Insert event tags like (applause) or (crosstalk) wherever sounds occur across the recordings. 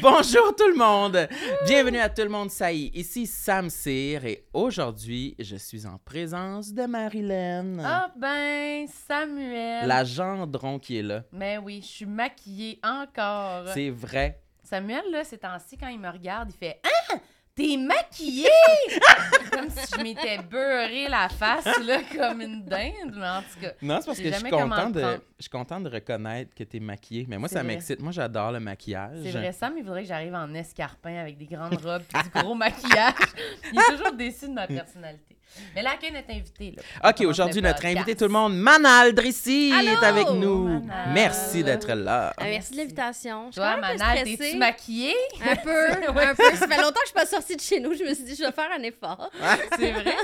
Bonjour tout le monde! Bienvenue à Tout le monde ça y est. Ici Sam Cyr et aujourd'hui, je suis en présence de Marilyn. Ah ben, Samuel. La gendron qui est là. Mais oui, je suis maquillée encore. C'est vrai. Samuel, là, ces temps-ci, quand il me regarde, il fait Ah! T'es maquillée! (laughs) comme si je m'étais beurré la face, là, comme une dinde, mais en tout cas. Non, c'est parce Je que je suis, jamais comment content le de, prendre. je suis content de reconnaître que tu es maquillée. Mais moi, ça m'excite. Moi, j'adore le maquillage. C'est vrai, Sam, il voudrait que j'arrive en escarpin avec des grandes (laughs) robes et du gros maquillage. Il est toujours déçu de ma personnalité. (laughs) Mais là, notre invité, là. OK, aujourd'hui, notre invité, tout le monde, Manal Drissi, est avec nous. Manal. Merci d'être là. Ah, merci de l'invitation. Toi, Manal, t'es-tu maquillée? Un peu, (laughs) un peu. Ça fait longtemps que je suis pas sortie de chez nous. Je me suis dit, je vais faire un effort. (laughs) C'est vrai?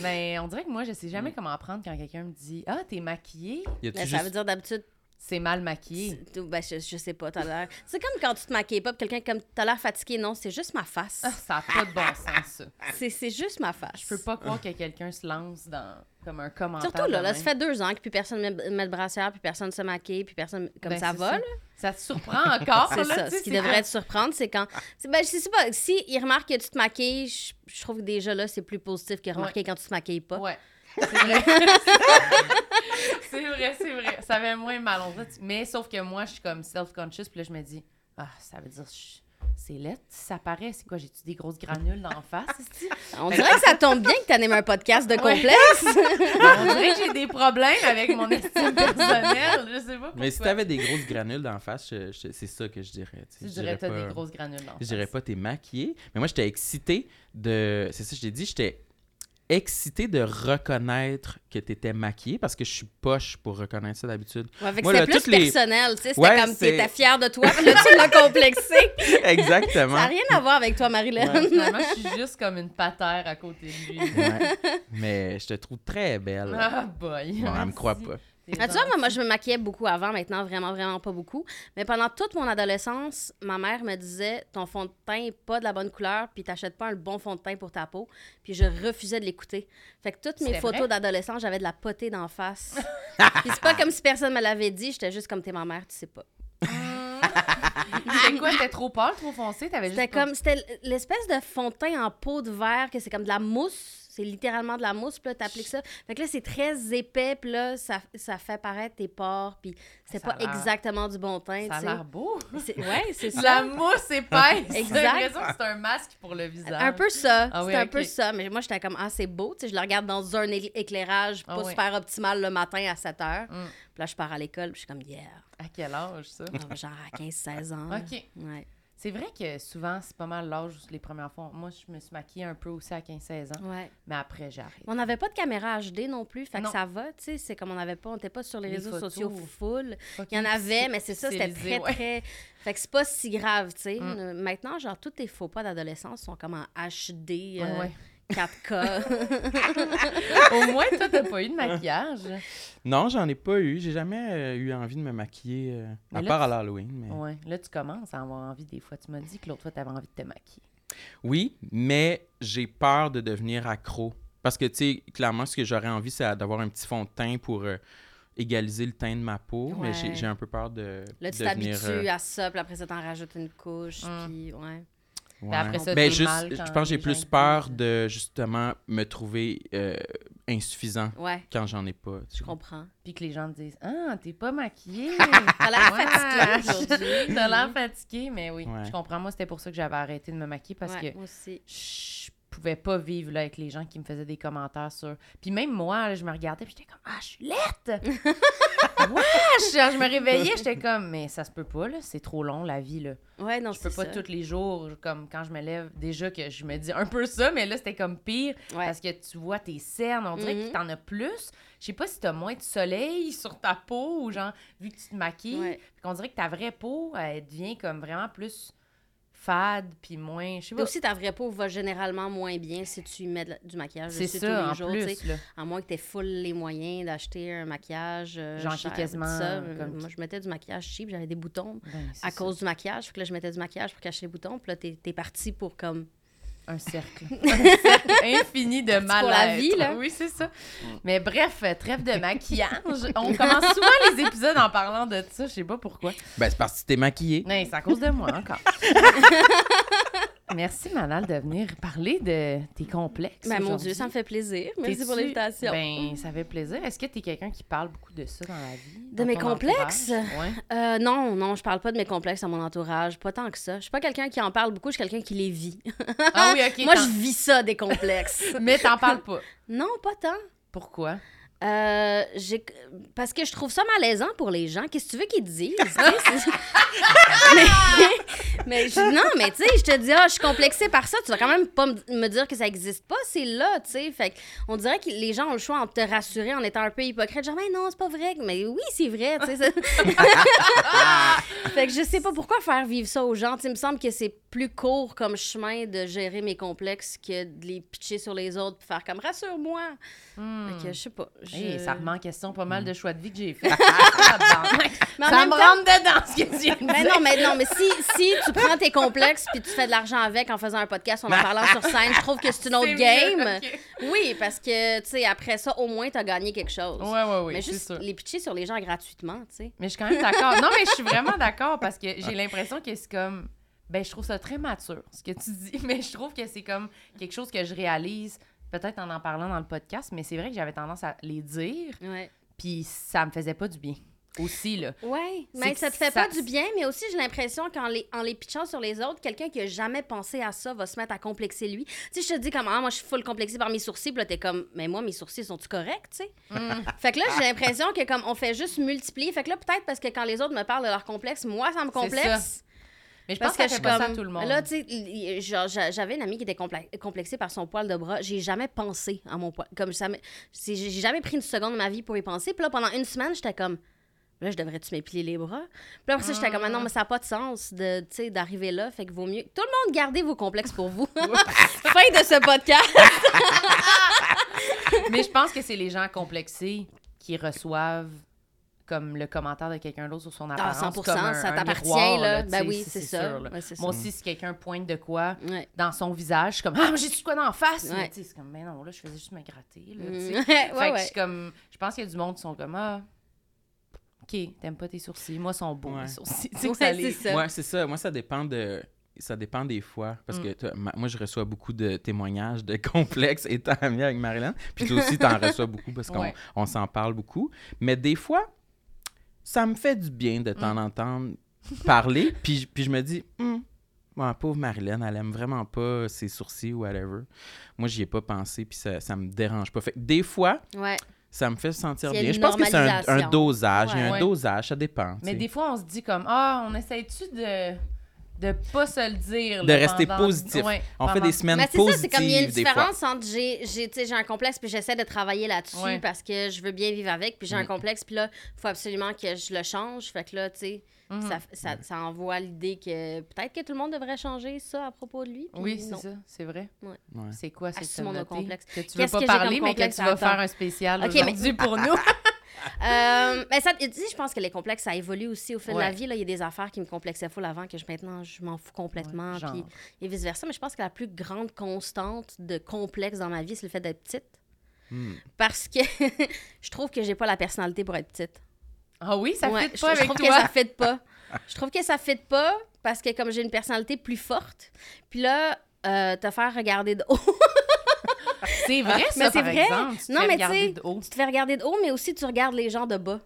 Mais on dirait que moi, je sais jamais comment apprendre quand quelqu'un me dit Ah, t'es maquillée? Juste- ça veut dire d'habitude, C'est mal maquillé. ben, je, je sais pas, t'as l'air. C'est comme quand tu te maquilles pas, puis quelqu'un comme t'as l'air fatigué. Non, c'est juste ma face. Ah, ça n'a pas de bon sens, ça. (laughs) C'est c'est juste ma face. Je peux pas croire que quelqu'un se lance dans comme un commentaire. Surtout là, là, ça fait deux ans que plus personne met, met de brassière, plus personne se maquille, puis personne. Comme Ben, ça va, ça. là. Ça te surprend encore, (laughs) C'est là, ça. Ce qui devrait te surprendre, c'est quand. c'est- Ben, je sais pas. Si il remarque que tu te maquilles, je, je trouve que déjà là, c'est plus positif que remarquer quand tu te maquilles pas. Ouais. C'est vrai. (laughs) c'est vrai, c'est vrai. Ça fait moins mal. on dirait. Mais sauf que moi, je suis comme self-conscious, puis là, je me dis, ah, ça veut dire, je- c'est laid, ça paraît. C'est quoi, j'ai-tu des grosses granules d'en face? On dirait que ça tombe bien que tu animes un podcast de complexe. (laughs) On dirait que j'ai des problèmes avec mon estime personnelle. Je sais pas pourquoi. Mais si t'avais des grosses granules d'en face, je- je- c'est ça que je dirais. tu sais. Je dirais t'as pas- des grosses granules d'en Je dirais face. pas t'es maquillée, mais moi j'étais excitée de. C'est ça que je t'ai dit, j'étais excitée de reconnaître que t'étais maquillée parce que je suis poche pour reconnaître ça d'habitude. Ouais, fait que Moi, c'était plus les- personnel, tu sais. C'était Ouais, comme t'étais fière de toi, (laughs) là, tu l'as complexé. (laughs) Exactement. Ça n'a rien à voir avec toi, Marilyn. Ouais. Finalement, je suis juste comme une patère à côté de lui. Ouais. Mais je te trouve très belle. Ah, boy. Bon, elle me croit pas. Ah, tu vois, moi, je me maquillais beaucoup avant, maintenant, vraiment, vraiment pas beaucoup. Mais pendant toute mon adolescence, ma mère me disait ton fond de teint n'est pas de la bonne couleur, puis t'achètes pas un bon fond de teint pour ta peau. Puis je refusais de l'écouter. Fait que toutes mes photos d'adolescence, j'avais de la potée d'en face. (laughs) puis c'est pas comme si personne me l'avait dit, j'étais juste comme t'es ma mère, tu sais pas. (laughs) C'était quoi? T'étais trop pâle, trop foncé? T'avais juste. C'était comme, c'était l'espèce de fond de teint en peau de verre, que c'est comme de la mousse. C'est littéralement de la mousse, puis là, t'appliques ça. Fait que là, c'est très épais, puis là, ça, ça fait paraître tes pores, puis c'est pas exactement du bon teint, Ça a l'air beau. C'est- (laughs) Ouais, c'est ça. La mousse épaisse. (laughs) Exact. c'est un masque pour le visage. Un peu ça. Ah oui, c'est un peu ça. Mais moi, j'étais comme, ah, c'est beau. Tu sais, je le regarde dans un éclairage pas Ah oui. super optimal le matin à 7 heures. Mm. Puis là, je pars à l'école, puis je suis comme, yeah. À quel âge, ça? Ah, Genre à 15-16 ans. OK. Ouais. C'est vrai que souvent, c'est pas mal l'âge où les premières fois. Moi, je me suis maquillée un peu aussi à 15-16 ans, ouais. mais après, j'ai arrêté. On n'avait pas de caméra HD non plus, fait que ça va, tu sais. C'est comme on n'avait pas, on n'était pas sur les, Les réseaux photos. sociaux full. Il y en avait, mais c'est ça, c'était très, ouais. très. Fait que c'est pas si grave, tu sais. Mm. Maintenant, genre, tous tes faux pas d'adolescence sont comme en HD, euh, ouais. 4K. (laughs) Au moins, toi, t'as pas eu de maquillage. Non, j'en ai pas eu. J'ai jamais euh, eu envie de me maquiller, euh, Mais à là, part à tu- l'Halloween. Mais... Ouais. Là, tu commences à avoir envie des fois. Tu m'as dit que l'autre fois, t'avais envie de te maquiller. Oui, mais j'ai peur de devenir accro. Parce que, tu sais, clairement, ce que j'aurais envie, c'est d'avoir un petit fond de teint pour euh, égaliser le teint de ma peau. Mais j'ai Ouais. j'ai un peu peur de Là, tu devenir... t'habitues euh, à ça, puis après ça, t'en rajoutes une couche, Mm. puis ouais. Ouais. après ça, Ben, juste, mal je pense que j'ai plus peur de, justement, me trouver euh, insuffisant Ouais, quand j'en ai pas. tu je comprends. Puis que les gens te disent Ah, t'es pas maquillée. (laughs) T'as l'air Ouais. fatiguée (laughs) aujourd'hui. T'as l'air fatiguée, mais oui. Ouais. Je comprends. Moi, c'était pour ça que j'avais arrêté de me maquiller parce Ouais, que moi aussi. je pouvais pas vivre là, avec les gens qui me faisaient des commentaires sur. Puis même moi, là, je me regardais, puis j'étais comme Ah, je suis laite! (laughs) Wesh! Je me réveillais, j'étais (laughs) comme Mais ça se peut pas, là, c'est trop long la vie, là. Ouais, non, Je peux pas ça. tous les jours, comme quand je me lève, déjà que je me dis un peu ça, mais là, c'était comme pire Ouais. parce que tu vois tes cernes, on dirait Mhm. que t'en as plus. Je sais pas si t'as moins de soleil (laughs) sur ta peau ou genre, vu que tu te maquilles. Ouais. Qu'on dirait que ta vraie peau, elle devient comme vraiment plus fade, puis moins. Je sais pas. aussi, ta vraie peau va généralement moins bien si tu mets la- du maquillage C'est dessus ça, tous en les jours. sais. plus. Là. À moins que tu aies full les moyens d'acheter un maquillage. euh, cher, quasiment ça. Euh, comme- Moi, je mettais du maquillage cheap, j'avais des boutons Ben, à ça. cause du maquillage. Fait que là, je mettais du maquillage pour cacher les boutons. Puis là, t'es es parti pour comme. Un cercle. (laughs) Un cercle infini de pour la mal vie, là. Oui, c'est ça. Mais bref, trêve de maquillage. On commence souvent les épisodes en parlant de ça. Je sais pas pourquoi. Ben, c'est parce que t'es maquillée. Mais c'est à cause de moi encore. (laughs) Merci, Manal, de venir parler de tes complexes. Ben, mon. Dieu, ça me fait plaisir. Merci pour l'invitation. Ben, ça fait plaisir. Est-ce que tu es quelqu'un qui parle beaucoup de ça dans la vie? De mes complexes? Ouais. Euh, non, non, je parle pas de mes complexes à mon entourage. Pas tant que ça. Je suis pas quelqu'un qui en parle beaucoup, je suis quelqu'un qui les vit. Ah oui, OK. (laughs) Moi, je vis ça, des complexes. (laughs) Mais t'en parles pas. non, pas tant. Pourquoi? Euh, parce que je trouve ça malaisant pour les gens. Qu'est-ce que tu veux qu'ils disent? (laughs) (laughs) mais mais je- non, mais tu sais, je te dis, ah, je suis complexée par ça. Tu vas quand même pas me dire que ça existe pas. C'est là, tu sais. Fait que on dirait que les gens ont le choix entre te rassurer en étant un peu hypocrite. Genre, mais non, c'est pas vrai. Mais oui, c'est vrai, tu sais. (laughs) fait que je sais pas pourquoi faire vivre ça aux gens. Tu il me semble que c'est plus court comme chemin de gérer mes complexes que de les pitcher sur les autres puis faire comme rassure-moi. Hmm. Fait que je sais pas. je- Hey, ça remet en question pas mal de choix de vie que j'ai (laughs) fait. (laughs) Mais en ça me temps- rentre dedans, ce que tu viens de Mais dire. non, mais non, mais si, si tu prends tes complexes puis tu fais de l'argent avec en faisant un podcast, en en parlant sur scène, je trouve que c'est une autre (laughs) game. mieux. Oui, parce que, tu sais, après ça, au moins, t'as gagné quelque chose. Ouais, ouais, ouais, mais juste sûr. les pitcher sur les gens gratuitement, tu sais. Mais je suis quand même d'accord. Non, mais je suis vraiment d'accord parce que j'ai l'impression que c'est comme. Ben, je trouve ça très mature, ce que tu dis, mais je trouve que c'est comme quelque chose que je réalise, peut-être en en parlant dans le podcast, mais c'est vrai que j'avais tendance à les dire, Ouais. puis ça me faisait pas du bien. Aussi, là. Ouais, mais ça te fait ça- pas du bien, mais aussi j'ai l'impression qu'en les, en les pitchant sur les autres, quelqu'un qui a jamais pensé à ça va se mettre à complexer lui. Tu sais, je te dis comme, ah, moi je suis full complexée par mes sourcils, puis là t'es comme, mais moi mes sourcils sont-tu corrects, tu sais? Mm. Fait que là, j'ai l'impression que comme on fait juste multiplier, fait que là peut-être parce que quand les autres me parlent de leur complexe, moi ça me complexe. Mais je pense que que je suis pas ça comme. à tout le monde. Là, tu sais, j'avais une amie qui était complexée par son poil de bras. J'ai jamais pensé à mon poil. Comme ça, j'ai jamais pris une seconde de ma vie pour y penser. Puis là, pendant une semaine, j'étais comme. Là, je devrais-tu m'épiler les bras? Puis là, après ça, j'étais comme, Ah non, mais ça n'a pas de sens de, d'arriver là. Fait que vaut mieux. Tout le monde, gardez vos complexes pour vous. (laughs) fin de ce podcast. Mais je pense que c'est les gens complexés qui reçoivent comme le commentaire de quelqu'un d'autre sur son Ah, apparence 100%, comme un, ça t'appartient, miroir, là. tu Ben oui, c'est ça. sûr. Ouais, Moi ça. aussi, si quelqu'un pointe de quoi Ouais. dans son visage, je suis comme « Ah, mais j'ai-tu de quoi dans la face? Ouais. Tu c'est comme « Mais non, là, je faisais juste me gratter. » là, tu sais. Mm. (laughs) Fait ouais, que ouais. je suis comme... Je pense qu'il y a du monde qui sont comme « Ah, OK, t'aimes pas tes sourcils. Moi, ils sont beaux, Ouais. les sourcils. (laughs) » Tu c'est les- ça. Ouais, c'est ça. Moi, ça dépend de. Ça dépend des fois. Parce Mm. que ma- moi, je reçois beaucoup de témoignages de (laughs) complexes étant amie avec Marilyn. Puis toi aussi, t'en reçois beaucoup parce qu'on Ouais. on s'en parle beaucoup. Mais des fois, ça me fait du bien de Mm. t'en entendre parler. (laughs) Puis, je- puis je me dis, Hum, ouais, pauvre Marilyn, elle aime vraiment pas ses sourcils ou whatever. Moi, j'y ai pas pensé. Puis ça, ça me dérange pas. Fait que des fois, Ouais. ça me fait sentir bien. Je pense que c'est un, dosage. Il y a un Ouais. dosage, ça dépend. Mais des fois, on se dit comme Ah, on essaie-tu de de pas se le dire. De là, rester pendant- positif. Ouais, On fait des semaines Mais c'est ça, positives c'est comme il y a une des fois. différence entre j'ai, un complexe puis j'essaie de travailler là-dessus Ouais. parce que je veux bien vivre avec, puis j'ai un Mm. complexe puis là, il faut absolument que je le change. Fait que là, tu sais, Mhm. ça, ça, ça envoie l'idée que peut-être que tout le monde devrait changer ça à propos de lui. Oui, c'est non. ça, c'est vrai. Ouais. C'est quoi mon complexe. Que tu veux Qu'est-ce pas que parler, mais que tu vas faire un spécial Ok, mais- aujourd'hui pour nous. (laughs) (laughs) Euh, mais ça, tu sais, je pense que les complexes, ça évolue aussi au fil de la vie. Là, il y a des affaires qui me complexaient full avant que je, maintenant, je m'en fous complètement. Ouais, puis, et vice-versa. Mais je pense que la plus grande constante de complexe dans ma vie, c'est le fait d'être petite. Hmm. Parce que (laughs) je trouve que j'ai pas la personnalité pour être petite. Ah oui, ça Ouais, fait je, pas je avec trouve toi. que ça fait pas. (laughs) Je trouve que ça fait pas parce que comme j'ai une personnalité plus forte, puis là, euh, te faire regarder de haut. C'est vrai, ça, Mais c'est par vrai. exemple. Tu te Non, fais mais regarder tu sais, de haut. tu te fais regarder de haut, mais aussi tu regardes les gens de bas.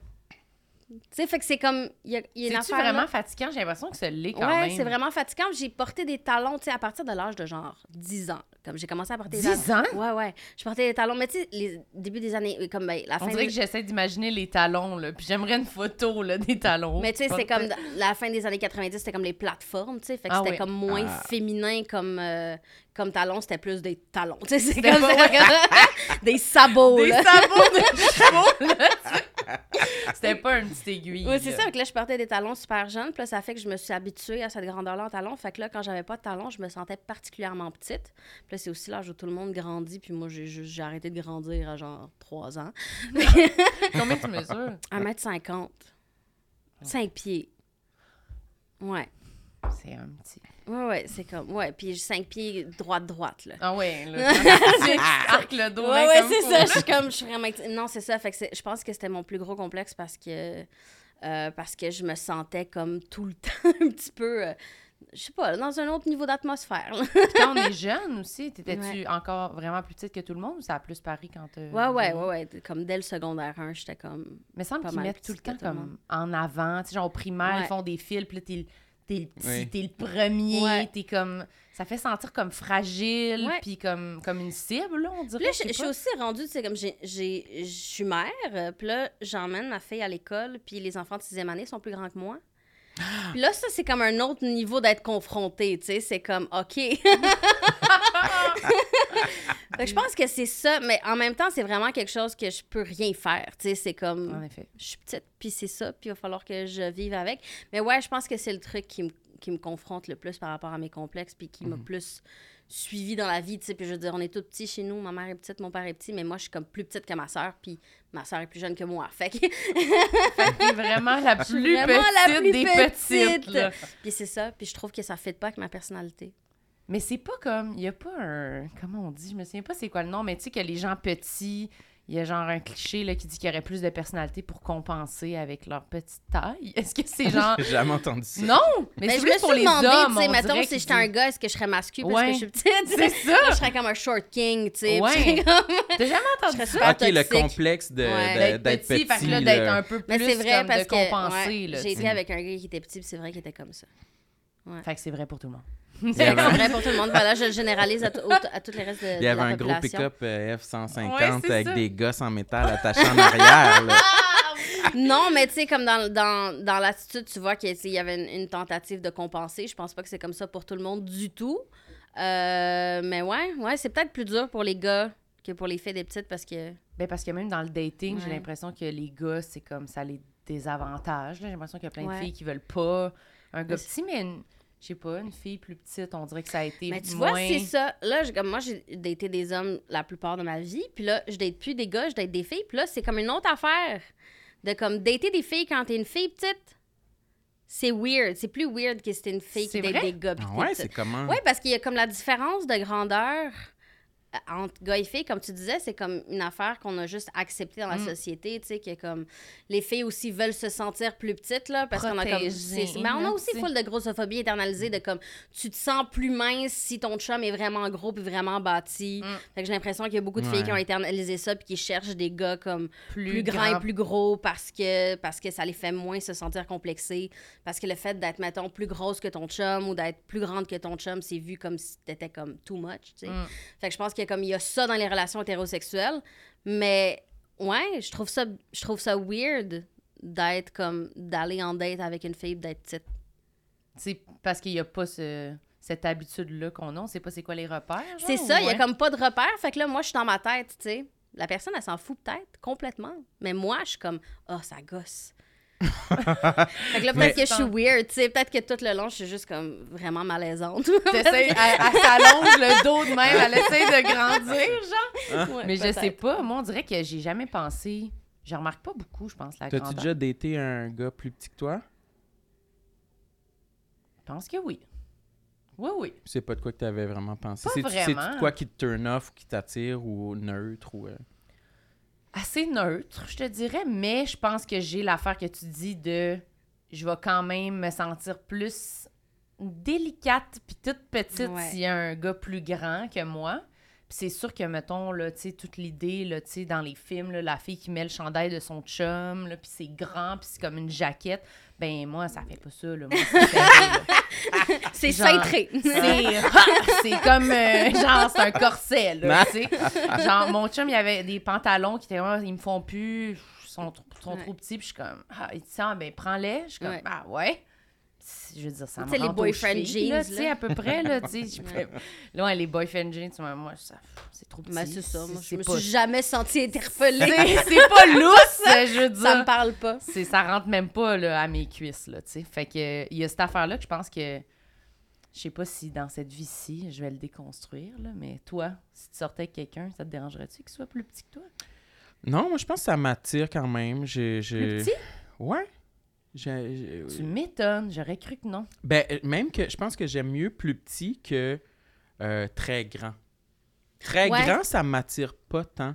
Tu sais, fait que c'est comme. Il y a, il y a une C'est-tu affaire. là. vraiment fatigant? J'ai l'impression que ça l'est quand ouais, même. c'est vraiment fatigant. J'ai porté des talons, tu sais, à partir de l'âge de genre 10 ans. Comme j'ai commencé à porter des 10 ans? Ouais, ouais. Je portais des talons, mais tu sais, les début des années, comme ben, la fin On dirait des- que j'essaie d'imaginer les talons, là. Puis j'aimerais une photo, là, des talons. Mais tu sais, c'est comme la fin des années 90, c'était comme les plateformes, tu sais. Fait que Ah c'était oui. comme moins Ah. féminin comme, euh, comme talons, c'était plus des talons. Tu sais, c'est C'était comme pas- (laughs) des sabots, Des là. sabots de (laughs) chevaux. C'était pas une petite aiguille. Oui, c'est ça. Que là, je portais des talons super jeunes. Puis là, ça fait que je me suis habituée à cette grandeur-là en talons. Fait que là, quand j'avais pas de talons, je me sentais particulièrement petite. Puis là, c'est aussi l'âge où tout le monde grandit. Puis moi, j'ai juste- j'ai arrêté de grandir à genre 3 ans. (laughs) Combien tu mesures? 1m50. 5 pieds. Ouais. C'est un petit. Ouais, ouais, c'est comme. Ouais, puis 5 pieds droite-droite, là. Ah ouais, là. (laughs) Tu arc le dos. Ouais, ouais, c'est ça. Je suis comme, je suis vraiment. Non, c'est ça. Fait que je pense que c'était mon plus gros complexe parce que. euh, parce que je me sentais comme tout le (laughs) temps un petit peu. euh, je sais pas, dans un autre niveau d'atmosphère. quand on est jeune aussi, t'étais-tu Ouais. encore vraiment plus petite que tout le monde ou ça a plus pari quand t'as... Ouais, ouais, ouais, ouais. Comme dès le secondaire 1, j'étais comme. Mais il semble qu'ils mettent tout le temps tout le comme en avant. Tu sais, genre au primaire, Ouais. ils font des fils, puis là, t'es le- t'es le petit, Oui. t'es le premier, Ouais. t'es comme... Ça fait sentir comme fragile, puis comme, comme une cible, là, on dirait. Là, je suis aussi rendue, tu sais, comme je suis mère, euh, puis là, j'emmène ma fille à l'école, puis les enfants de sixième année sont plus grands que moi. Puis là, ça, c'est comme un autre niveau d'être confronté, tu sais, c'est comme, OK. (laughs) Je pense que c'est ça, mais en même temps, c'est vraiment quelque chose que je peux rien faire, tu sais, c'est comme... En effet. je suis petite, puis c'est ça, puis il va falloir que je vive avec. Mais ouais, je pense que c'est le truc qui me, qui me confronte le plus par rapport à mes complexes, puis qui m'a plus suivi dans la vie, tu sais. Puis je veux dire, on est tous petits chez nous, ma mère est petite, mon père est petit, mais moi, je suis comme plus petite que ma sœur, puis ma sœur est plus jeune que moi. Fait que... Vraiment la plus vraiment petite la plus des petite. petites, puis c'est ça, puis je trouve que ça ne fit pas avec ma personnalité. Mais c'est pas comme. Il y a pas un. Comment on dit? Je me souviens pas c'est quoi le nom, mais tu sais que les gens petits. Il y a genre un cliché là, qui dit qu'il y aurait plus de personnalité pour compenser avec leur petite taille. Est-ce que c'est (laughs) genre. J'ai jamais entendu ça. non Mais, Mais c'est je plus me pour suis les demandé, hommes. tu sais, on mettons, si j'étais un gars, est-ce que je serais masculin parce Ouais. que je suis petite? (laughs) C'est ça. Là, je serais comme un short king, tu sais. Ouais. comme- T'as jamais (laughs) entendu ça? Ok, le complexe de- Ouais. de- D'être petit, petit. fait que là, d'être un peu plus Mais c'est vrai comme parce de que compenser. là, j'ai été avec un gars qui était petit, puis c'est vrai qu'il était comme ça. Fait que c'est vrai pour tout le monde. Il y C'est avait un- vrai pour tout le monde. Voilà, je le généralise à, à tous les restes de, Il y avait un gros pick-up euh, F-150 Ouais, c'est avec ça. des gosses en métal attachés en arrière. là. (laughs) Non, mais tu sais, comme dans, dans, dans l'attitude, tu vois qu'il y a- tu sais, il y avait une, une tentative de compenser. Je pense pas que c'est comme ça pour tout le monde du tout. Euh, mais ouais, ouais, c'est peut-être plus dur pour les gars que pour les filles des petites parce que. Ben parce que même dans le dating, j'ai l'impression que les gars, c'est comme ça les désavantage. là. J'ai l'impression qu'il y a plein Ouais. de filles qui veulent pas un gars petit, mais une- je sais pas, une fille plus petite, on dirait que ça a été Mais tu moins... vois, c'est ça. Là, je- comme moi, j'ai daté des hommes la plupart de ma vie. Puis là, je date plus des gars, je date des filles. Puis là, c'est comme une autre affaire. De comme dater des filles quand t'es une fille petite. C'est weird. C'est plus weird que si t'es une fille C'est qui date des gars. Ah ouais, c'est comment? Oui, parce qu'il y a comme la différence de grandeur entre gars et filles, comme tu disais, c'est comme une affaire qu'on a juste acceptée dans la Mm. société, tu sais, que comme les filles aussi veulent se sentir plus petites, là, parce qu'on a comme... Mais on a aussi full de grossophobie internalisée, de comme, tu te sens plus mince si ton chum est vraiment gros puis vraiment bâti. Mm. Fait que j'ai l'impression qu'il y a beaucoup de filles Ouais. qui ont internalisé ça puis qui cherchent des gars comme plus, plus grands grand. et plus gros parce que, parce que ça les fait moins se sentir complexés. Parce que le fait d'être, mettons, plus grosse que ton chum ou d'être plus grande que ton chum, c'est vu comme si t'étais comme too much, tu sais. Mm. Fait que je pense a comme, il y a ça dans les relations hétérosexuelles. Mais, ouais, je trouve ça, je trouve ça weird d'être comme, d'aller en date avec une fille d'être petite. C'est parce qu'il y a pas ce- cette habitude-là qu'on a. On sait pas c'est quoi les repères. C'est ça, il y a comme pas de repère. Fait que là, moi, je suis dans ma tête, tu sais. La personne, elle s'en fout peut-être complètement. Mais moi, je suis comme, oh, ça gosse. (laughs) fait que là, peut-être Mais- que je suis weird, tu sais. Peut-être que tout le long, je suis juste comme vraiment malaisante. (laughs) T'essayes, elle, elle s'allonge le dos de même, elle essaie de grandir, genre. Ouais, Mais je sais pas, moi, on dirait que j'ai jamais pensé. Je remarque pas beaucoup, je pense, la T'as-tu déjà daté un gars plus petit que toi? Je pense que oui. Oui, oui. C'est pas de quoi que t'avais vraiment pensé. Pas c'est-tu vraiment. de quoi qui te turn off ou qui t'attire ou neutre ou. euh, Assez neutre, je te dirais, mais je pense que j'ai l'affaire que tu dis de. Je vais quand même me sentir plus délicate puis toute petite Ouais. s'il y a un gars plus grand que moi. Puis c'est sûr que, mettons, là, tu sais, toute l'idée, là, tu sais, dans les films, là, la fille qui met le chandail de son chum, là, puis c'est grand, puis c'est comme une jaquette. Ben, moi, ça fait pas ça, là. Moi, (laughs) c'est cintré. C'est (laughs) c'est comme euh, genre c'est un corset là, tu sais. Genre mon chum il avait des pantalons qui étaient vraiment ils me font plus ils sont, trop- sont Ouais. trop petits puis je suis comme ah il dit ça ben prends-les, je suis comme Ouais. ah ouais. je veux dire, ça me les boyfriend jeans, là, tu sais, là. à peu près, là, tu sais. (laughs) Là, les boyfriend jeans, moi, moi, ça- c'est trop petit. Ben, c'est ça. Moi, je me pas- suis jamais sentie interpellée. C'est pas lousse, (laughs) je veux dire. ça me parle pas. ça rentre même pas là, à mes cuisses là tu sais fait que il y a cette affaire là que je pense que je sais pas si dans cette vie-ci je vais le déconstruire là mais toi si tu sortais avec quelqu'un ça te dérangerait-tu qu'il soit plus petit que toi? Non, moi, je pense que ça m'attire quand même. J'ai, plus petit? Ouais. J'ai- j'ai- tu m'étonnes j'aurais cru que non Ben, euh, même que je pense que j'aime mieux plus petit que euh, très grand. Très Ouais. grand, ça m'attire pas tant.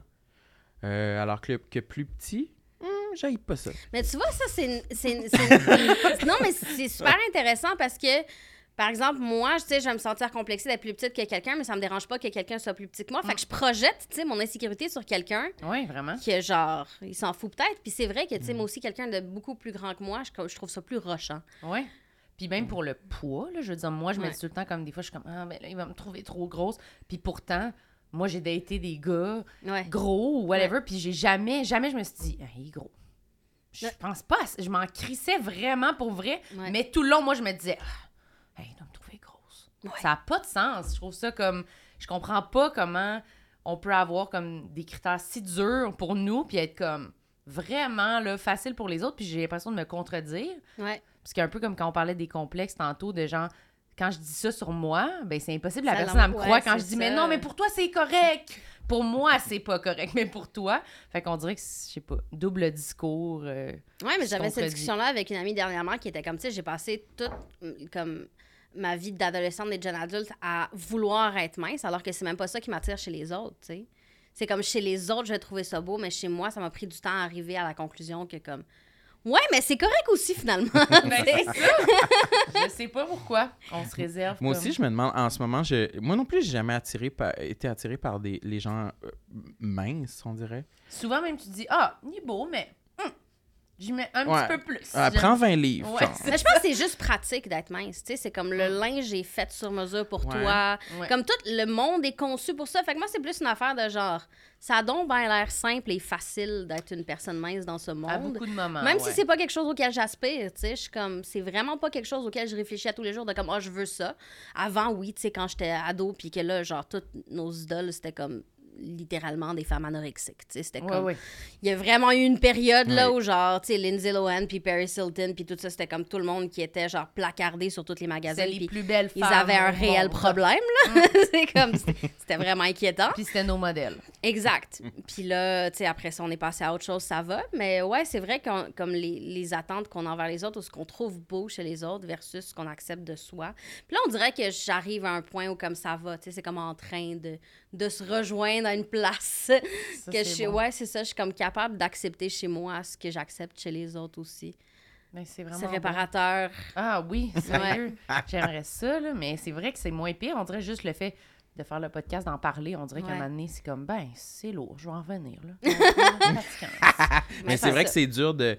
Euh, alors que, que plus petit, hmm, j'aille pas ça. Mais tu vois, ça, c'est. une- c'est une- c'est une- (laughs) non, mais c'est super intéressant parce que, par exemple, moi, sais, je vais me sentir complexée d'être plus petite que quelqu'un, mais ça me dérange pas que quelqu'un soit plus petit que moi. Fait que je projette, tu sais, mon insécurité sur quelqu'un oui vraiment que, genre, il s'en fout peut-être. Puis c'est vrai que, tu sais, moi aussi, quelqu'un de beaucoup plus grand que moi, je, je trouve ça plus rochant. ouais puis même pour le poids là je veux dire moi je me Ouais. dis tout le temps comme des fois je suis comme ah ben là il va me trouver trop grosse puis pourtant moi j'ai daté des gars Ouais. gros ou whatever, puis j'ai jamais, jamais je me suis dit, ah, il est gros. Je Ouais. pense pas, je m'en crissais vraiment pour vrai, Ouais. mais tout le long, moi, je me disais, ah, hey, il doit me trouver grosse. Ouais. Ça n'a pas de sens. Je trouve ça comme, je comprends pas comment on peut avoir comme des critères si durs pour nous, puis être comme vraiment là, facile pour les autres, puis j'ai l'impression de me contredire. Ouais. Parce qu'un peu comme quand on parlait des complexes tantôt, de gens, quand je dis ça sur moi, ben c'est impossible, la Ça personne, elle me croit ouais, quand je dis, mais non, mais pour toi, c'est correct. Pour moi, c'est pas correct, (laughs) mais pour toi. Fait qu'on dirait que, c'est- je sais pas, double discours. euh, Ouais, mais j'avais cette discussion-là avec une amie dernièrement qui était comme, tu sais, j'ai passé toute mm, comme ma vie d'adolescente et de jeune adulte à vouloir être mince, alors que c'est même pas ça qui m'attire chez les autres, tu sais. C'est comme chez les autres, je vais trouver ça beau, mais chez moi, ça m'a pris du temps à arriver à la conclusion que comme, ouais, mais c'est correct aussi finalement. (laughs) Ben, c'est ça. je sais pas pourquoi. On se réserve. Moi comme- aussi, je me demande, en ce moment, je, moi non plus, j'ai jamais attiré par- été attiré par des, les gens euh, minces, on dirait. Souvent, même, tu dis, ah, il est beau, mais j'y mets un Ouais. petit peu plus. Prends 20 livres. Ouais, mais je pense que c'est juste pratique d'être mince, tu sais, c'est comme le linge est fait sur mesure pour Ouais. toi. Ouais. Comme tout le monde est conçu pour ça. Fait que moi, c'est plus une affaire de genre, ça a donc bien l'air simple et facile d'être une personne mince dans ce à monde. beaucoup de moments. Même ouais. si c'est pas quelque chose auquel j'aspire, tu sais, je suis comme, c'est vraiment pas quelque chose auquel je réfléchis à tous les jours de comme, ah, je veux ça. Avant, oui, tu sais, quand j'étais ado, puis que là, genre, toutes nos idoles, c'était comme littéralement des femmes anorexiques, tu sais, c'était Ouais, comme... ouais. Il y a vraiment eu une période, là, Ouais. où genre, tu sais, Lindsay Lohan, puis Paris Hilton, puis tout ça, c'était comme tout le monde qui était, genre, placardé sur tous les magasins, C'est les plus belles ils femmes avaient un réel monde. problème, là. (laughs) c'est comme, c'était c'était vraiment inquiétant. Puis c'était nos modèles. Exact. Puis là, tu sais, après ça, on est passé à autre chose, ça va. Mais ouais, c'est vrai que comme les, les attentes qu'on a envers les autres ou ce qu'on trouve beau chez les autres versus ce qu'on accepte de soi. Puis là, on dirait que j'arrive à un point où comme ça va, tu sais, c'est comme en train de, de se rejoindre à une place. Ça, (laughs) que je bon. ouais, c'est ça, je suis comme capable d'accepter chez moi ce que j'accepte chez les autres aussi. Ben, c'est vraiment C'est bon. réparateur. Ah oui, sérieux? J'aimerais ça, là, mais c'est vrai que c'est moins pire. On dirait juste le fait de faire le podcast, d'en parler. On dirait qu'à un Ouais. moment donné, c'est comme, ben, c'est lourd, je vais en revenir, là. (laughs) Mais c'est c'est vrai ça. que c'est dur de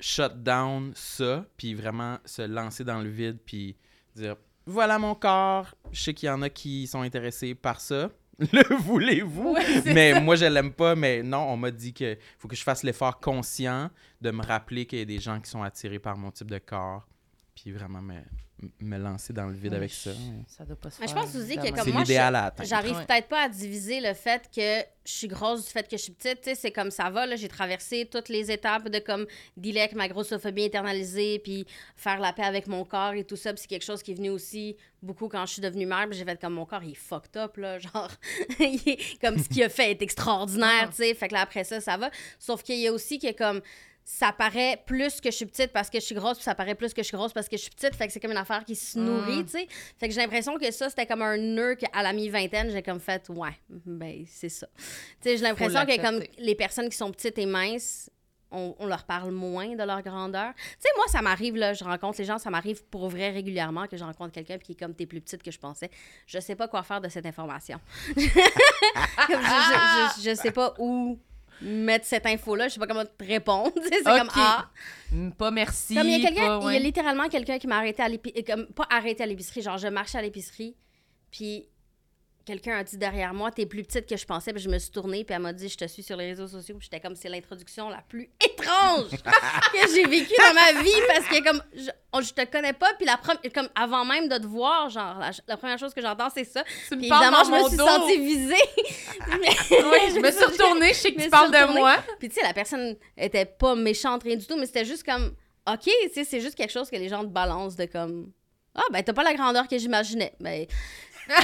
shut down ça, puis vraiment se lancer dans le vide, puis dire voilà mon corps. Je sais qu'il y en a qui sont intéressés par ça. (laughs) Le voulez-vous? Ouais, mais moi, je l'aime pas. Mais non, on m'a dit que faut que je fasse l'effort conscient de me rappeler qu'il y a des gens qui sont attirés par mon type de corps, puis vraiment me, me lancer dans le vide avec ça. Ça doit pas se Mais je faire, pense aussi que comme C'est moi, l'idéal à atteindre. J'arrive Ouais. peut-être pas à diviser le fait que je suis grosse du fait que je suis petite. Tu sais, c'est comme ça va. là. J'ai traversé toutes les étapes de comme dealer avec ma grossophobie internalisée, puis faire la paix avec mon corps et tout ça. Puis c'est quelque chose qui est venu aussi beaucoup quand je suis devenue mère. Puis j'ai fait comme mon corps, il est fucked up, là. (laughs) Genre, il est- comme ce qu'il a fait est extraordinaire, tu sais. Fait que là, après ça, ça va. Sauf qu'il y a aussi que comme ça paraît plus que je suis petite parce que je suis grosse, puis ça paraît plus que je suis grosse parce que je suis petite. Fait que c'est comme une affaire qui se nourrit, Mm. tu sais. Fait que j'ai l'impression que ça, c'était comme un nœud qu'à la mi-vingtaine, j'ai comme fait, ouais, ben c'est ça. Tu sais, j'ai l'impression que comme les personnes qui sont petites et minces, on, on leur parle moins de leur grandeur. Tu sais, moi, ça m'arrive, là, je rencontre les gens, ça m'arrive pour vrai régulièrement que je rencontre quelqu'un qui est comme, t'es plus petite que je pensais. Je sais pas quoi faire de cette information. Comme, (laughs) je, je, je, je sais pas où mettre cette info-là, je sais pas comment te répondre. (laughs) C'est comme, ah... Mm, Pas merci. Comme il y a quelqu'un, pas- il y ouais. a littéralement quelqu'un qui m'a arrêté à l'épicerie, comme pas arrêté à l'épicerie, genre je marchais à l'épicerie, puis quelqu'un a dit derrière moi, t'es plus petite que je pensais, puis je me suis tournée, puis elle m'a dit, je te suis sur les réseaux sociaux, puis j'étais comme, c'est l'introduction la plus étrange (laughs) que j'ai vécue dans ma vie, parce que comme, je, on- je te connais pas, puis la première, comme, avant même de te voir, genre, la, la première chose que j'entends, c'est ça. Tu Puis évidemment, je me suis dos. sentie visée. (laughs) Oui, je me suis retournée, je sais que tu parles de moi. Puis tu sais, la personne était pas méchante, rien du tout, mais c'était juste comme, OK, tu sais, c'est juste quelque chose que les gens te balancent de comme, ah, ben t'as pas la grandeur que j'imaginais. Ben. (laughs)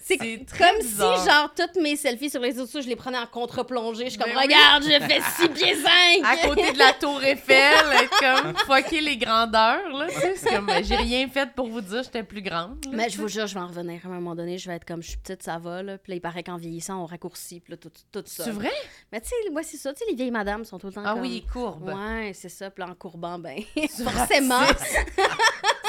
c'est comme bizarre. si, genre, toutes mes selfies sur les réseaux sociaux, je les prenais en contre-plongée. Je suis comme, Ben oui. regarde, je fais 6 pieds 5. À côté de la tour Eiffel, comme fucker les grandeurs, là. C'est comme, ben, j'ai rien fait pour vous dire j'étais plus grande. là. Mais je vous jure, je vais en revenir. À un moment donné, je vais être comme, je suis petite, ça va, là. Puis là, il paraît qu'en vieillissant, on raccourcit, puis là, tout, tout ça. C'est vrai? Mais tu sais, ouais, c'est ça. Tu sais, les vieilles madames sont tout le temps Ah comme... oui, courbe. Ouais, c'est ça. Puis là, en courbant, ben, (laughs) forcément.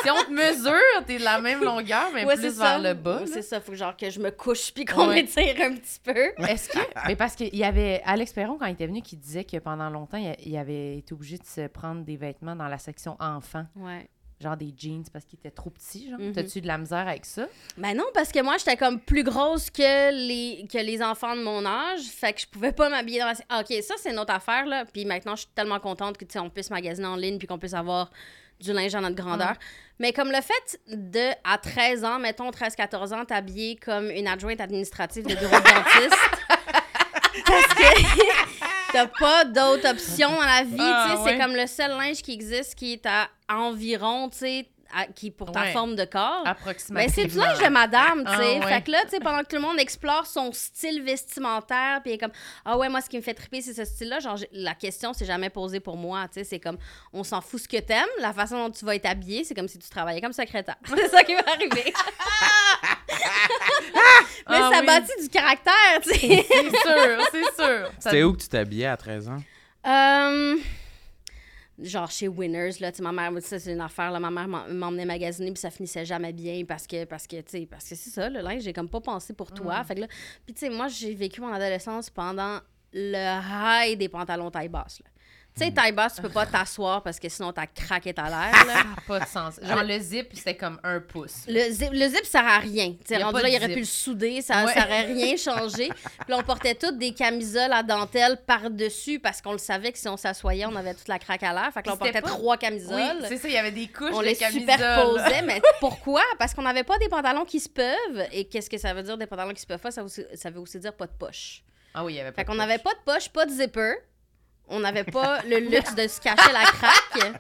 Si on te mesure, t'es de la même longueur, mais Ouais, plus vers ça. le bas. Ouais, c'est ça. Faut que, genre que je me couche puis qu'on m'étire un petit peu. Est-ce que. Mais parce qu'il y avait Alex Perron, quand il était venu, qui disait que pendant longtemps, il, avait été obligé de se prendre des vêtements dans la section enfants, Ouais. genre des jeans, parce qu'il était trop petit. Genre. Mhm. T'as-tu de la misère avec ça? Ben non, parce que moi, j'étais comme plus grosse que les, que les enfants de mon âge. Fait que je pouvais pas m'habiller dans la... Ah, OK, ça, c'est une autre affaire, là. Puis maintenant, je suis tellement contente que, tu sais, on puisse magasiner en ligne puis qu'on puisse avoir du linge à notre grandeur. Mais comme le fait de, à 13 ans, mettons 13-14 ans, t'habiller comme une adjointe administrative de bureau de dentiste... (laughs) parce que (laughs) t'as pas d'autre option dans la vie, Ah, tu sais. ouais. C'est comme le seul linge qui existe qui est à environ, tu sais, à- qui pour ta Ouais. forme de corps. Mais Approximativement. c'est du linge de madame, tu sais. Ah, ouais. Fait que là, tu sais, pendant que tout le monde explore son style vestimentaire, puis il est comme, ah ouais, moi, ce qui me fait triper, c'est ce style-là. Genre, la question, c'est jamais posée pour moi, tu sais. C'est comme, on s'en fout ce que t'aimes. La façon dont tu vas être habillé, c'est comme si tu travaillais comme secrétaire. (laughs) c'est ça qui va arriver. (laughs) (laughs) Mais Ah ça oui. bâtit du caractère, tu sais. C'est sûr, c'est sûr. C'était où que tu t'habillais à 13 ans? Euh, genre chez Winners là tu sais ma mère ça c'est une affaire là ma mère m'en- m'emmenait magasiner puis ça finissait jamais bien parce que parce que tu sais parce que c'est ça le linge j'ai comme pas pensé pour toi. Fait que là puis tu sais moi j'ai vécu mon adolescence pendant le high des pantalons taille basse là tu sais taille basse tu peux pas (laughs) t'asseoir parce que sinon t'as craqué ta l'air là Ça n'a pas de sens. Genre, le zip, c'était comme un pouce. le zip, le zip sert à rien. Tu sais, rendu là, il aurait pu le souder, ça Ouais. ça aurait rien changé. Puis là, on portait toutes des camisoles à dentelle par-dessus parce qu'on le savait que si on s'assoyait, on avait toute la craque à l'air. Fait que là, on portait pas- trois Oui, camisoles. c'est ça, il y avait des couches on de les camisoles. superposait, mais (laughs) pourquoi? Parce qu'on n'avait pas des pantalons qui se peuvent. Et qu'est-ce que ça veut dire des pantalons qui se peuvent pas? Ça, aussi- ça veut aussi dire pas de poche. Ah oui, il y avait pas Fait qu'on n'avait pas de poche, pas de zipper. On n'avait pas le luxe de se cacher la craque.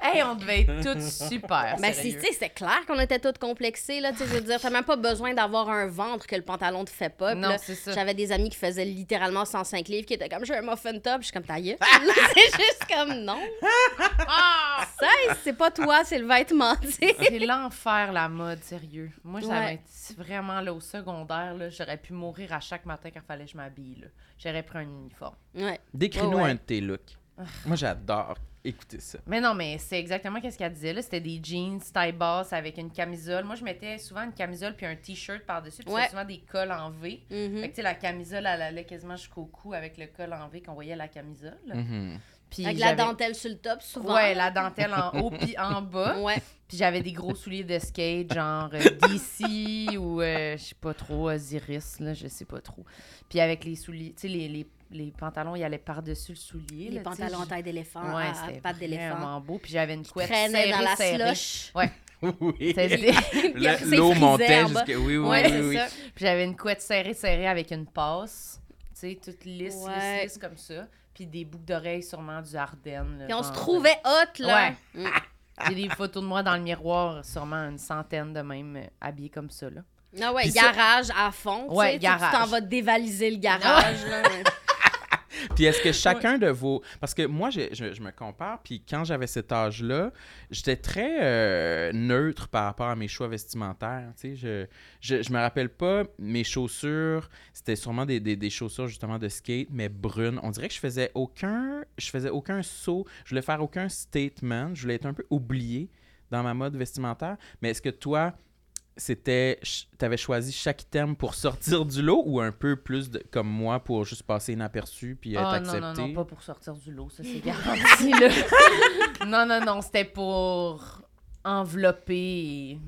Hey, on devait être toutes super Ben, c'est, sérieux. tu sais, c'est clair qu'on était toutes complexées, là, tu sais, je veux dire, t'as même pas besoin d'avoir un ventre que le pantalon te fait pas. Non, c'est ça. J'avais des amis qui faisaient littéralement 105 livres, qui étaient comme, j'ai un muffin top, je suis comme, ta gueule. (laughs) (laughs) c'est juste comme, non. Ah! Ça, c'est pas toi, c'est le vêtement, tu sais. C'est l'enfer, la mode, sérieux. Moi, j'avais Ouais. été vraiment là, au secondaire, là, j'aurais pu mourir à chaque matin quand fallait que je m'habille. J'aurais pris un uniforme. Ouais. Décris-nous ouais. un de tes looks. Moi, j'adore écouter ça. Mais non, mais c'est exactement ce qu'elle disait. là. C'était des jeans taille basse avec une camisole. Moi, je mettais souvent une camisole puis un t-shirt par-dessus. Puis Ouais. c'était souvent des cols en V. Mhm. Fait que, tu sais, la camisole, elle allait quasiment jusqu'au cou avec le col en V qu'on voyait la camisole. Mhm. Puis Avec la dentelle sur le top, souvent. Ouais, la dentelle en haut puis en (laughs) bas. Ouais. Puis j'avais des gros souliers de skate, genre euh, DC ou euh, je sais pas trop, Osiris, là, je sais pas trop. Puis avec les souliers, tu sais, les, les, les pantalons, ils allaient par-dessus le soulier. Les là, tu sais, pantalons en taille d'éléphant, Ouais, à c'était pattes d'éléphant. vraiment beau. Puis j'avais une couette serrée, dans la serrée. slush. Ouais, (laughs) Oui. (laughs) (laughs) L'eau montait en bas. jusqu'à... Oui, oui, Ouais, oui, oui. ça. Puis j'avais une couette serrée, serrée avec une passe. Tu sais, toute lisse, Ouais. lisse, lisse comme ça. Puis des boucles d'oreilles sûrement du Ardennes. Puis on se trouvait hot, là. Ouais. Mm. J'ai des photos de moi dans le miroir, sûrement une centaine de même euh, habillés comme ça. Là. Ah ouais, Puis ça- garage à fond. tu Ouais, sais, tu- Tu garage. t'en vas dévaliser le garage, là. Puis est-ce que chacun de vos... Parce que moi, je, je- je me compare, puis quand j'avais cet âge-là, j'étais très euh, neutre par rapport à mes choix vestimentaires. Tu sais, je, je, je me rappelle pas, mes chaussures, c'était sûrement des, des, des chaussures justement de skate, mais brunes. On dirait que je faisais aucun... Je faisais aucun saut, je voulais faire aucun statement, je voulais être un peu oublié dans ma mode vestimentaire. Mais est-ce que toi, c'était t'avais choisi chaque thème pour sortir du lot ou un peu plus de, comme moi pour juste passer inaperçu puis être Ah accepté non, non, non, pas pour sortir du lot, ça c'est garanti. là. (laughs) non, non, non, c'était pour envelopper et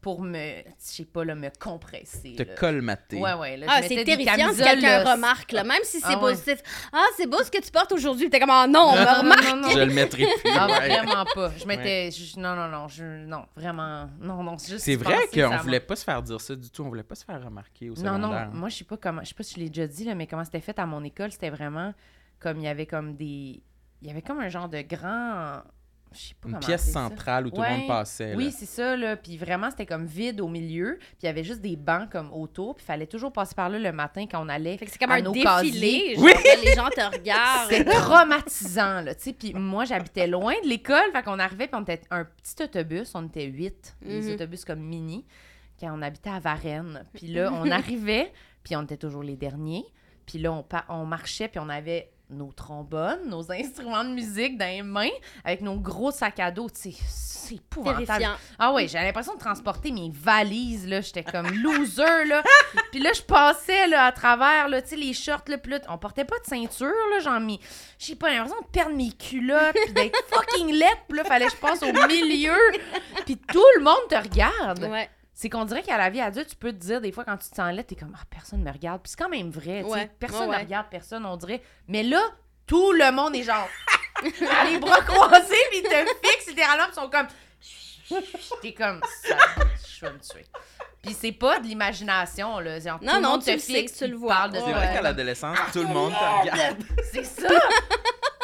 pour me, je sais pas, là, me compresser. Te là. colmater. Ouais, ouais. Là, Ah, c'est terrifiant si quelqu'un là, remarque, là. Même si c'est Ah ouais. positif. Ah, c'est beau ce que tu portes aujourd'hui. T'es comme, ah non, on me Non, non, remarque. non, non. Je le mettrai plus. Ah, ouais. vraiment pas. Je m'étais. Non, non, non. Je... Non, vraiment. Non, non. juste C'est vrai qu'on voulait pas se faire dire ça du tout. On voulait pas se faire remarquer au Non, non. Moi, je sais pas comment. Je sais pas si je l'ai déjà dit, là, mais comment c'était fait à mon école, c'était vraiment comme il y avait comme des. Il y avait comme un genre de grand. Je sais pas Une pièce ça. centrale où tout le monde passait. Oui, c'est ça, là. Puis vraiment, c'était comme vide au milieu. Puis il y avait juste des bancs comme autour. Puis il fallait toujours passer par là le matin quand on allait. Fait que c'est comme un défilé. Genre, là, les gens te regardent. (laughs) C'était traumatisant, là, tu sais. Puis moi, j'habitais loin de l'école, fait qu'on arrivait, puis on était un petit autobus, on était huit, des Mhm. autobus comme mini, quand on habitait à Varennes. Puis là, (laughs) on arrivait, puis on était toujours les derniers. Puis là, on, on marchait, puis on avait nos trombones, nos (laughs) instruments de musique dans les mains, avec nos gros sacs à dos. C'est épouvantable. Terrifiant. Ah ouais, j'avais l'impression de transporter mes valises, là. J'étais comme loser, là. (laughs) puis là, je passais, là, à travers, là, tu sais, les shorts, là. Puis là, on portait pas de ceinture, là. J'en mis... J'ai pas l'impression de perdre mes culottes, puis d'être (laughs) fucking laide. Puis là, fallait que je passe au milieu. Puis tout le monde te regarde. Ouais. C'est qu'on dirait qu'à la vie adulte, tu peux te dire, des fois, quand tu te sens laide, t'es comme, ah, personne me regarde. Puis c'est quand même vrai, tu sais. Ouais, Personne ouais, ne ouais. regarde personne, on dirait. Mais là, tout le monde est genre... les bras croisés, puis ils te fixent littéralement, ils sont comme... (laughs) T'es comme, ça, je vais me tuer. Puis c'est pas de l'imagination, là. Genre, tout Non, le non, monde tu te le sais, fixe, tu le vois. parle de C'est Ouais. vrai qu'à l'adolescence, tout le monde te regarde. C'est ça!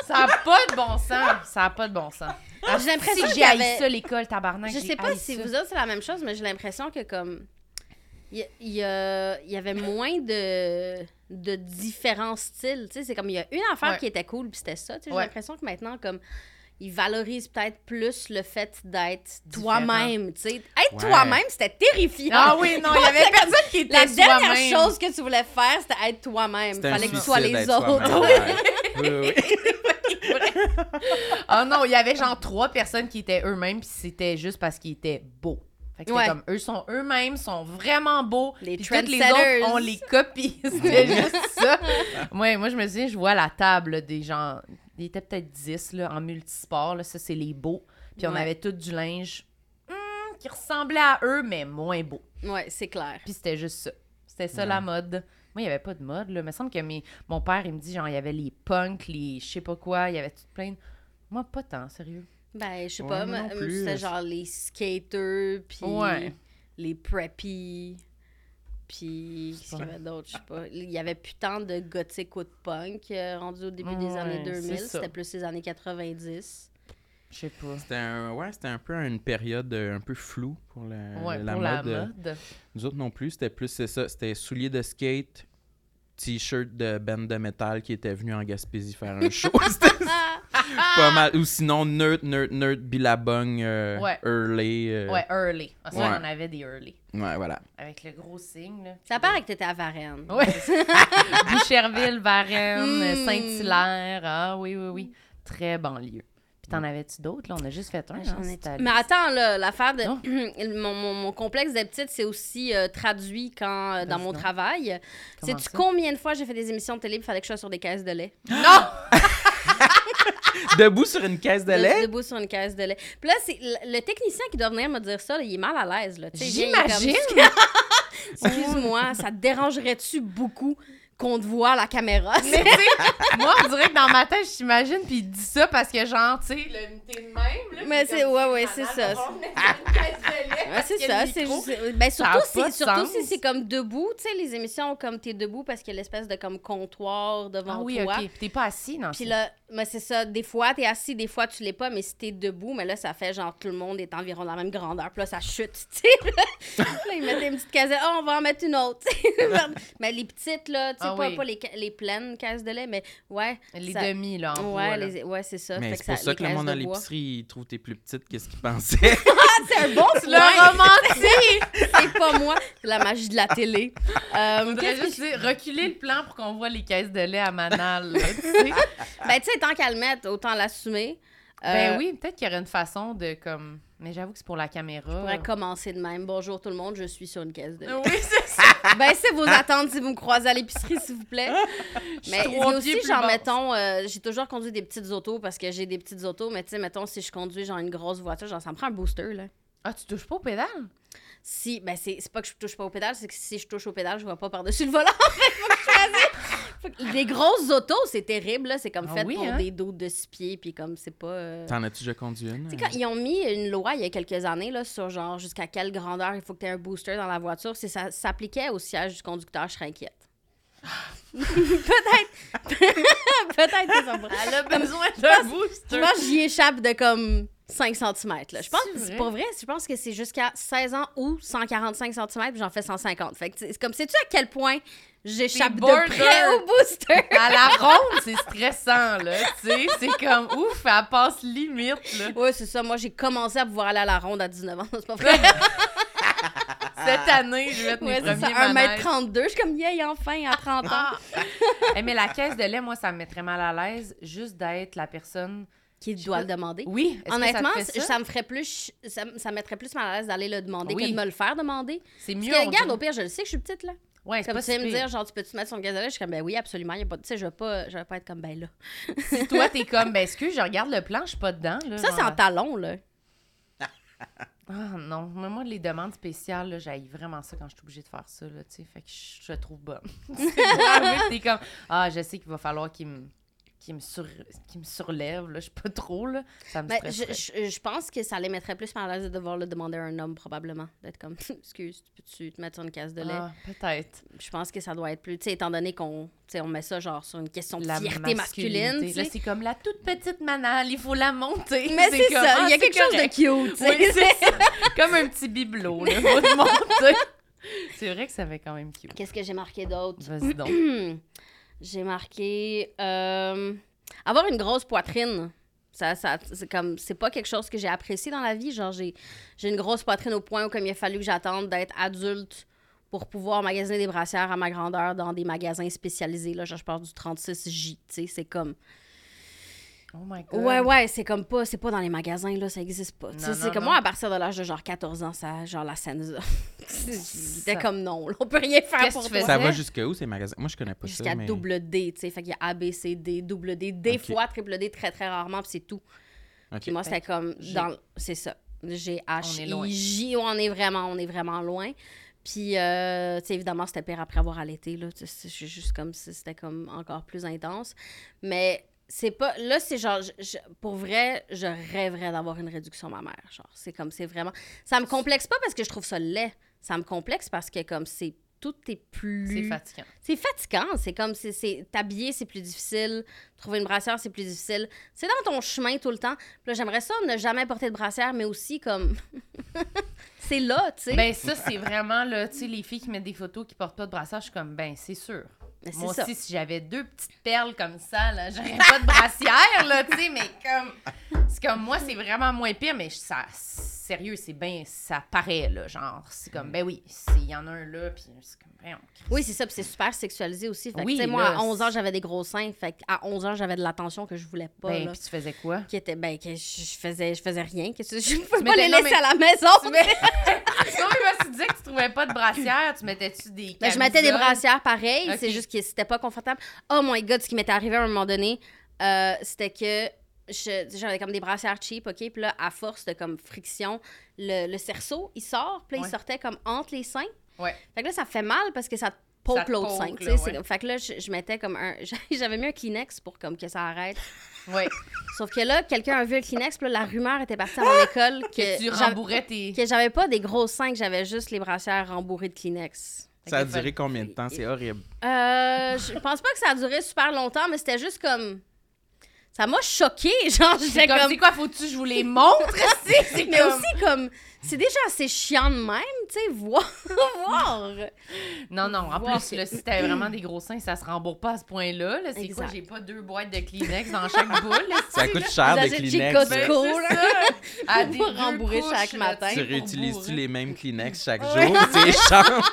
Ça a pas de bon sens. Ça a pas de bon sens. Ah, J'ai l'impression si que j'ai avait- ça, l'école, tabarnak. Je sais pas si ça. vous autres, c'est la même chose, mais j'ai l'impression que comme. Il y, y avait moins de, de différents styles. Tu sais, c'est comme il y a une affaire Ouais. qui était cool, puis c'était ça. J'ai Ouais. l'impression que maintenant, comme. Ils valorisent peut-être plus le fait d'être toi-même, tu sais. Être Ouais. toi-même, c'était terrifiant. Ah oui, non, il y avait (laughs) personne qui était La dernière soi-même. chose que tu voulais faire, c'était être toi-même. Un Fallait que tu sois les autres. (laughs) Oui, oui. Ah non, il y avait genre trois personnes qui étaient eux-mêmes, puis c'était juste parce qu'ils étaient beaux. Fait que c'était Ouais. comme, eux sont eux-mêmes, sont vraiment beaux. Les puis toutes les autres, on les copie. (laughs) C'était juste ça. Moi, moi, je me souviens, je vois la table des gens. Il était peut-être 10 là, en multisport. Là, ça, c'est les beaux. Puis on avait tout du linge hum, qui ressemblait à eux, mais moins beau. Ouais, c'est clair. Puis c'était juste ça. C'était ça Ouais. la mode. Moi, il n'y avait pas de mode. Là. Il me semble que mes... mon père, il me dit, genre, il y avait les punks, les je sais pas quoi, il y avait tout plein de... Moi, pas tant, sérieux. Ben, je sais Ouais, pas, c'était genre les skaters, puis Ouais. les preppy, puis qu'est-ce qu'il y avait d'autre, je sais pas. Il y avait plus tant de gothique ou de punk euh, rendu au début des Ouais, années c'est 2000, ça. c'était plus les années 90. Je sais pas. C'était un, ouais, c'était un peu une période euh, un peu floue pour la, Ouais, la pour mode. la euh, mode. Nous autres non plus, c'était plus c'est ça, c'était souliers de skate, t-shirt de band de métal qui était venu en Gaspésie faire un show. (laughs) Pas mal. Ou sinon nerd nerd nerd Billabong euh, Ouais. Hurley. euh, Ouais, early. Ah, ça, Ouais. on avait des early. ouais, voilà. Avec le gros signe, là. Ça paraît que t'étais à Varennes. Ouais. (laughs) Boucherville, Varennes, Mm. Saint-Hilaire. Ah oui, oui, oui. Très banlieue. Puis t'en avais-tu d'autres, là? On a juste fait un. Hein, ai- Mais attends, là, l'affaire de. (clears throat) Mon, mon- mon complexe de petite, c'est aussi euh, traduit quand, euh, dans mon travail. Sais-tu combien de fois j'ai fait des émissions de télé il fallait que je sois sur des caisses de lait? (gasps) Non! (laughs) Debout sur une caisse de De- lait? Debout sur une caisse de lait. Puis là, c'est le, technicien qui doit venir me dire ça, là, il est mal à l'aise. J'imagine! (laughs) Excuse-moi, ça te dérangerait-tu beaucoup? Qu'on te voit à la caméra? Mais tu sais, moi, on dirait que dans ma tête, je t'imagine, puis il dit ça parce que, genre, tu sais, t'es de même, là. Mais c'est- ouais, (laughs) ouais, c'est ça. Ouais, c'est a ça, c'est juste. Ben, surtout si, surtout si c'est comme debout, tu sais, les émissions comme t'es debout parce qu'il y a l'espèce de comme comptoir devant Ah oui, toi. OK. T'es pas assis, non? Puis là, mais c'est ça, des fois t'es assis, des fois tu l'es pas, mais si t'es debout, mais là ça fait genre tout le monde est environ de la même grandeur, puis là ça chute, tu sais. là (laughs) ils mettaient une petite casette, oh on va en mettre une autre. (laughs) mais les petites là, tu sais, Ah pas, oui. pas les, les pleines caisses de lait, mais ouais. Les ça- demi, là, en Ouais, les- ouais c'est ça. Mais c'est pour ça que le monde à l'épicerie, il trouve t'es plus petite que ce qu'il pensait. (laughs) C'est un bon Tu l'as romantique! C'est pas moi, c'est la magie de la télé. (laughs) Euh, Faudrait qu'est-ce que juste dire, reculer le plan pour qu'on voit les caisses de lait à Manal, là, tu sais. (laughs) Ben, tu sais, tant qu'à le mettre, autant l'assumer. Ben Euh, oui, peut-être qu'il y aurait une façon de, comme... Mais j'avoue que c'est pour la caméra. On pourrait commencer de même. Bonjour tout le monde, je suis sur une caisse de lait. Oui, c'est ça. Baissez vos attentes si vous me croisez à l'épicerie, s'il vous plaît. Mais suis il y trois a aussi, genre, basse. mettons, euh, j'ai toujours conduit des petites autos parce que j'ai des petites autos, mais tu sais, mettons, si je conduis, genre, une grosse voiture, genre, ça me prend un booster, là. Ah, tu touches pas au pédale? Si, ben c'est c'est pas que je touche pas au pédale, c'est que si je touche au pédale, je vais pas par-dessus le volant. (laughs) Faut que je Les grosses autos, c'est terrible, là. C'est comme Ah fait oui, pour hein? des dos de six pieds, puis comme c'est pas. euh, T'en as-tu déjà conduit une? Quand ils ont mis une loi il y a quelques années là, sur genre jusqu'à quelle grandeur il faut que tu aies un booster dans la voiture, c'est ça s'appliquait au siège du conducteur, je serais inquiète. (laughs) Peut-être. (laughs) Peut-être que ça pourrait. Elle a besoin d'un booster. Moi, j'y échappe de comme 5 cm. Là. Je pense C'est que c'est vrai? pour vrai, je pense que c'est jusqu'à 16 ans ou 145 cm, puis j'en fais 150. Fait que c'est comme, sais-tu à quel point j'échappe de près au booster? (laughs) À la ronde, c'est stressant, là. Tu sais, c'est comme ouf, elle passe limite, là. Oui, c'est ça. Moi, j'ai commencé à pouvoir aller à la ronde à 19 ans. C'est pas vrai. (laughs) Cette année, je vais être Ouais, mes ça. premiers manèges. 1m32. Je suis comme, yeah, enfin, à 30 ans. Ah! Mais la caisse de lait, moi, ça me mettrait mal à l'aise juste d'être la personne. Qui doit le demander. Oui, que Honnêtement, ça, ça? ça? me ferait plus, ça, ça me mettrait plus mal à l'aise d'aller le demander Oui. que de me le faire demander. C'est Parce mieux. que, on regarde, au pire, je le sais que je suis petite, là. Ouais, c'est Comme pas tu me dire, genre, tu peux-tu mettre son gaz de lait? Je suis comme, ben oui, absolument. Y a pas... Tu sais, je vais pas, je vais pas être comme, ben là. (laughs) Si toi, t'es comme, ben excuse, je regarde le plan, je suis pas dedans. Là, Ça, c'est en talon, là. Ah non, mais moi, les demandes spéciales, là, j'haïs vraiment ça quand je suis obligée de faire ça, là, tu sais. Fait que je, trouve bonne. (laughs) T'es comme, ah, je sais qu'il va falloir qu'il me, qu'il me, sur, qu'il me surlève, là, je sais pas trop, là. Ça me Ben, je, je, je pense que ça les mettrait plus mal à l'aise de devoir le demander à un homme, probablement. D'être comme, (laughs) excuse, peux-tu te mettre sur une case de lait? Ah, peut-être. Je pense que ça doit être plus, tu sais, étant donné qu'on on met ça, genre, sur une question de La fierté masculine, Là, c'est comme la toute petite manale, il faut la monter. (laughs) Mais c'est comme, ça, ah, il y a c'est quelque chose de cute. Oui, c'est. Comme un petit bibelot, là, faut te monter. (laughs) C'est vrai que ça fait quand même cute. Qu'est-ce que j'ai marqué d'autre? Vas-y donc. (clears throat) J'ai marqué euh, avoir une grosse poitrine. Ça, ça, c'est comme c'est pas quelque chose que j'ai apprécié dans la vie. Genre j'ai, j'ai une grosse poitrine au point où comme il a fallu que j'attende d'être adulte pour pouvoir magasiner des brassières à ma grandeur dans des magasins spécialisés. Là, genre je parle du 36J. tu sais, C'est comme Oh my god. Ouais, ouais, c'est comme pas, c'est pas dans les magasins, là, ça existe pas. C'est comme moi, à partir de l'âge de genre 14 ans, ça, genre la scène, (laughs) c'était Ça- comme non, là, on peut rien faire pour toi. Ça va jusqu'à où ces magasins? Moi, je connais pas ça. Jusqu'à mais... double D, tu sais, fait qu'il y a A, B, C, D, double D, des fois triple D, très, très rarement, puis c'est tout. Puis moi, c'était comme, dans, c'est ça, G, H, I. J, on est vraiment, on est vraiment loin. Puis, euh, tu sais, évidemment, c'était pire après avoir allaité, là, c'est c'est juste comme, c'était comme encore plus intense. Mais c'est pas, là, c'est genre, je- je- pour vrai, je rêverais d'avoir une réduction mammaire, genre, c'est comme, c'est vraiment, ça me complexe pas parce que je trouve ça laid, ça me complexe parce que comme, c'est, tout est plus... C'est fatigant. C'est fatigant. C'est comme, c'est- c'est t'habiller, c'est plus difficile. Trouver une brassière, c'est plus difficile. C'est dans ton chemin tout le temps. Puis là, j'aimerais ça ne jamais porter de brassière, mais aussi comme. (laughs) c'est là, tu sais. Ben ça, c'est vraiment, là, tu sais, les filles qui mettent des photos qui portent pas de brassière, je suis comme, ben c'est sûr. Mais Moi ça. aussi, si j'avais deux petites perles comme ça, là, j'aurais pas de brassière, là, tu sais, mais comme... C'est comme, moi, c'est vraiment moins pire, mais ça... Sérieux, c'est bien... Ça paraît, là, genre, c'est comme, ben oui, il y en a un là, puis c'est comme, ben, on- Oui, c'est ça. Puis c'est super sexualisé aussi. Fait que, Oui, tu sais, moi, là, à 11 ans, j'avais des gros seins. Fait à 11 ans, j'avais de l'attention que je voulais pas. Ben, puis tu faisais quoi? Qui était, ben, que je faisais, je faisais rien. Que je je pouvais pas les laisser mais- à la maison. Tu mets... (laughs) non, mais moi, tu disais que tu trouvais pas de brassière, tu mettais-tu des Ben, je mettais des brassières pareilles, c'est juste que c'était pas confortable. Oh my god, ce qui m'était arrivé à un moment donné, euh, c'était que j'avais comme des brassières cheap, OK? Puis là, à force de comme friction, le, le cerceau, il sort, puis là, Ouais. il sortait comme entre les seins. Ouais. Fait que là, ça fait mal parce que ça te poke l'autre sein, ouais. Fait que là, je, je mettais comme un... (laughs) J'avais mis un Kleenex pour comme que ça arrête. Ouais. Sauf que là, quelqu'un a vu le Kleenex, puis là, la rumeur était partie à mon école que, Que tu rembourrais tes... que j'avais pas des gros seins, que j'avais juste les brassières rembourrées de Kleenex. Ça a duré combien de temps? C'est horrible. Euh, je pense pas que ça a duré super longtemps, mais c'était juste comme. Ça m'a choqué, (laughs) genre, j'étais comme, comme. c'est quoi, faut-tu que je vous les montre? (laughs) c'est Mais comme... aussi, comme. C'est déjà assez chiant de même, tu sais, voir. voir. Non, non, en Voir plus, que- là, si t'avais vraiment des gros seins, ça se rembourse pas à ce point-là. Là, c'est quoi, j'ai pas deux boîtes de Kleenex dans chaque boule. (laughs) là, Ça coûte cher Vous des Kleenex. Costco. Ben. À des rembourrer chaque matin. tu réutilises-tu les mêmes Kleenex chaque jour? Tu échanges?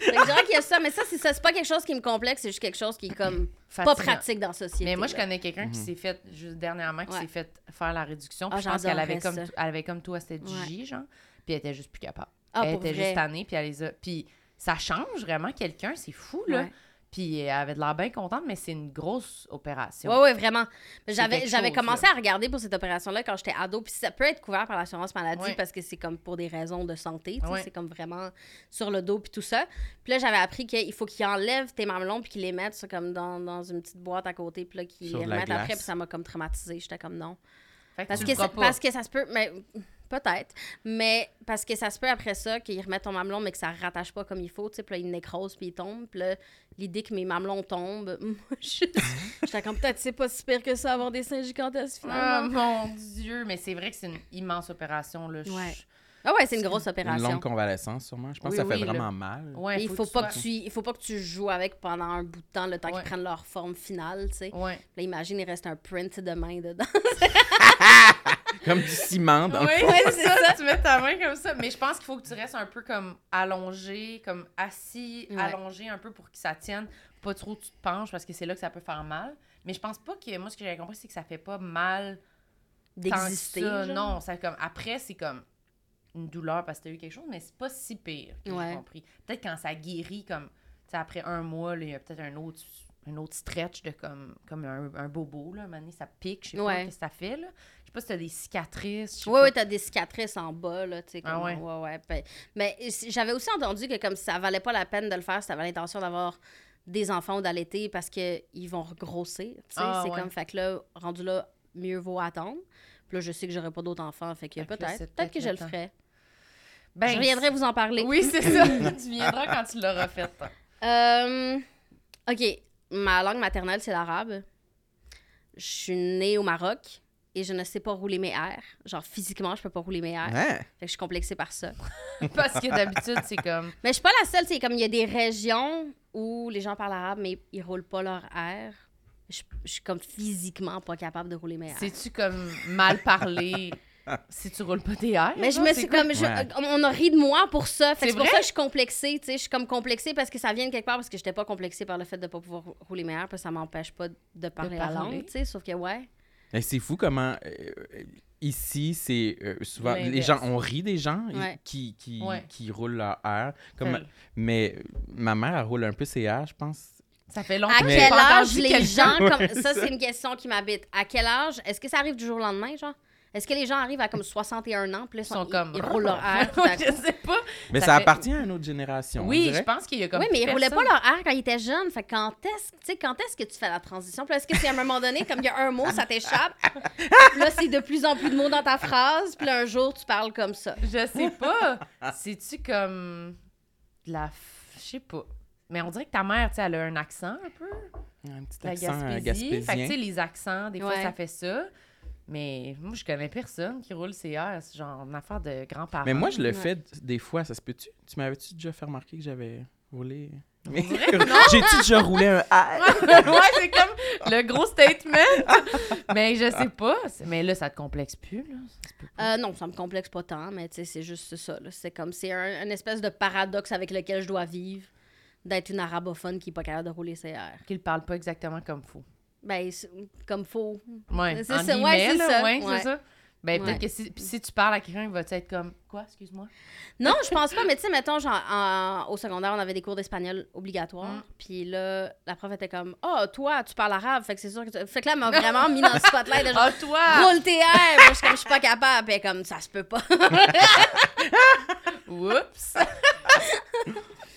Je dirais qu'il y a ça, mais ça, c'est ça. C'est pas quelque chose qui me complexe, c'est juste quelque chose qui est comme. Pas pratique dans la société. Mais moi, je là. connais quelqu'un qui s'est fait, juste dernièrement, qui Ouais. s'est fait faire la réduction. Ah, Puis je pense qu'elle avait comme, elle avait comme toi, c'était du Ouais. J, genre. Puis elle était juste plus capable. Ah, elle pour était vrai. juste tannée, puis elle les a. Puis ça change vraiment quelqu'un, c'est fou, là. Puis elle avait de l'air bien contente, mais c'est une grosse opération. Oui, oui, vraiment. J'avais, j'avais commencé là. à regarder pour cette opération-là quand j'étais ado. Puis ça peut être couvert par l'assurance maladie Ouais. parce que c'est comme pour des raisons de santé. tu sais, Ouais. C'est comme vraiment sur le dos puis tout ça. Puis là, j'avais appris qu'il faut qu'ils enlèvent tes mamelons puis qu'ils les mettent comme dans, dans une petite boîte à côté. Puis là, qu'ils les remettent après. Puis ça m'a comme traumatisée. J'étais comme non. Fait que Parce tu que, parce que ça se peut, mais peut-être, mais parce que ça se peut après ça qu'ils remettent ton mamelon, mais que ça rattache pas comme il faut, tu sais, puis là, il nécrose, puis il tombe, puis là, l'idée que mes mamelons tombent, (laughs) moi, je- (laughs) j'étais comme, peut-être c'est pas si pire que ça, avoir des seins gigantesques, Ah, finalement. mon Dieu, mais c'est vrai que c'est une immense opération. Là. Je- Ouais. Ah ouais, c'est une grosse Une opération. longue convalescence, sûrement. Je pense Oui, que ça fait oui, vraiment mal. Ouais, il faut, pas tu que tu, il faut pas que tu joues avec pendant un bout de temps, le temps Ouais. qu'ils prennent leur forme finale, tu sais. Ouais. Là, imagine, il reste un print de main dedans. (laughs) (laughs) Comme du ciment dans le Oui, fond. Ouais, c'est ça, tu mets ta main comme ça. Mais je pense qu'il faut que tu restes un peu comme allongé, comme assis, Ouais. allongé un peu pour que ça tienne. Pas trop tu te penches parce que c'est là que ça peut faire mal. Mais je pense pas que, moi, ce que j'avais compris, c'est que ça fait pas mal D'exister. Non, ça comme, après, c'est comme une douleur parce que t'as eu quelque chose, mais c'est pas si pire que Ouais. j'ai compris. Peut-être quand ça guérit, comme, tu sais, après un mois, il y a peut-être un autre un autre stretch de comme, comme un, un bobo, là, donné, ça pique, je sais Ouais. pas ce que ça fait, là. Je sais pas si t'as des cicatrices, Oui, oui, t'as des cicatrices en bas, là, tu sais. Ah comme- ouais? ouais, ouais. Ben, mais j'avais aussi entendu que comme ça valait pas la peine de le faire si t'avais l'intention d'avoir des enfants ou d'allaiter parce qu'ils vont regrossir, tu sais. Ah, c'est ouais. comme, fait que là, rendu là, mieux vaut attendre. Puis là, je sais que j'aurai pas d'autres enfants, fait que peut-être, peut-être que je le ferai. Ben, je reviendrai vous en parler. Oui, c'est ça. (laughs) tu viendras quand tu l'auras fait. Euh, OK. Ma langue maternelle, c'est l'arabe. Je suis née au Maroc et je ne sais pas rouler mes airs. Genre, physiquement, je peux pas rouler mes airs. Hein? Fait que je suis complexée par ça. (laughs) Parce que d'habitude, c'est comme. Mais je suis pas la seule. C'est comme il y a des régions où les gens parlent arabe, mais ils roulent pas leur air. Je, je suis comme physiquement pas capable de rouler mes airs. C'est-tu comme mal parlé? Si tu roules pas tes airs? Mais je me suis comme. je- Ouais. on a ri de moi pour ça. Que C'est pour vrai? ça que je suis complexée. Tu sais, je suis comme complexée parce que ça vient de quelque part parce que j'étais pas complexée par le fait de pas pouvoir rou- rouler mes airs, puis ça m'empêche pas de parler la parler. langue. Tu sais, sauf que ouais. Mais c'est fou comment euh, ici, c'est euh, souvent les gens, on rit des gens Ouais. qui, qui, Ouais. qui roulent leur air. Comme, mais euh, ma mère, elle roule un peu ses airs, je pense. Ça fait longtemps À que quel âge les gens. Comme... (laughs) Ça, c'est une question qui m'habite. À quel âge? Est-ce que ça arrive du jour au lendemain, genre? Est-ce que les gens arrivent à comme 61 ans, puis là, Ils sont ils, comme. ils roulent leur air (laughs) je sais pas. Mais Ça ça, fait- appartient à une autre génération. on Oui, je pense qu'il y a comme. Oui, mais ils roulaient pas leur air quand ils étaient jeunes. Fait quand est-ce, tu sais, quand est-ce que tu fais la transition? Puis est-ce que c'est à un moment donné, comme il y a un mot, ça t'échappe? Là, c'est de plus en plus de mots dans ta phrase. Puis là, un jour, tu parles comme ça. Je sais pas. C'est-tu comme. de la. f- Je sais pas. Mais on dirait que ta mère, tu sais, elle a un accent un peu. Un petit La accent Gaspésie. Fait que, tu sais, gaspésien. les accents, des fois, Ouais. ça fait ça. Mais moi, je connais personne qui roule ses airs. C'est genre une affaire de grands-parents. Mais moi, je le Ouais. fais des fois, ça se peut-tu? Tu m'avais-tu déjà fait remarquer que j'avais roulé? Mais... (laughs) J'ai-tu déjà roulé un air? (laughs) ouais, c'est comme le gros statement. mais je sais pas. Mais là, ça te complexe plus, là. Ça. Euh, non, ça me complexe pas tant, mais tu sais, c'est juste ça. C'est comme, c'est un, une espèce de paradoxe avec lequel je dois vivre d'être une arabophone qui est pas capable de rouler ses airs. Qu'il parle pas exactement comme faut. Ben, comme faux. Ouais, C'est ça, ouais, c'est ça, ouais, ouais. c'est ça. Ben, peut-être Ouais. que si, tu parles à quelqu'un, il va être comme Quoi, excuse-moi? Non, je pense pas, (laughs) mais tu sais, mettons, genre, en- au secondaire, on avait des cours d'espagnol obligatoires. Mm. Puis là, la prof était comme, oh, toi, tu parles arabe, fait que c'est sûr que tu... Fait que là, elle m'a vraiment mis dans le spotlight de (laughs) genre, Ah, toi roule tes airs. Moi, je suis comme, je suis pas capable. Puis comme, ça se peut pas. (laughs) Oups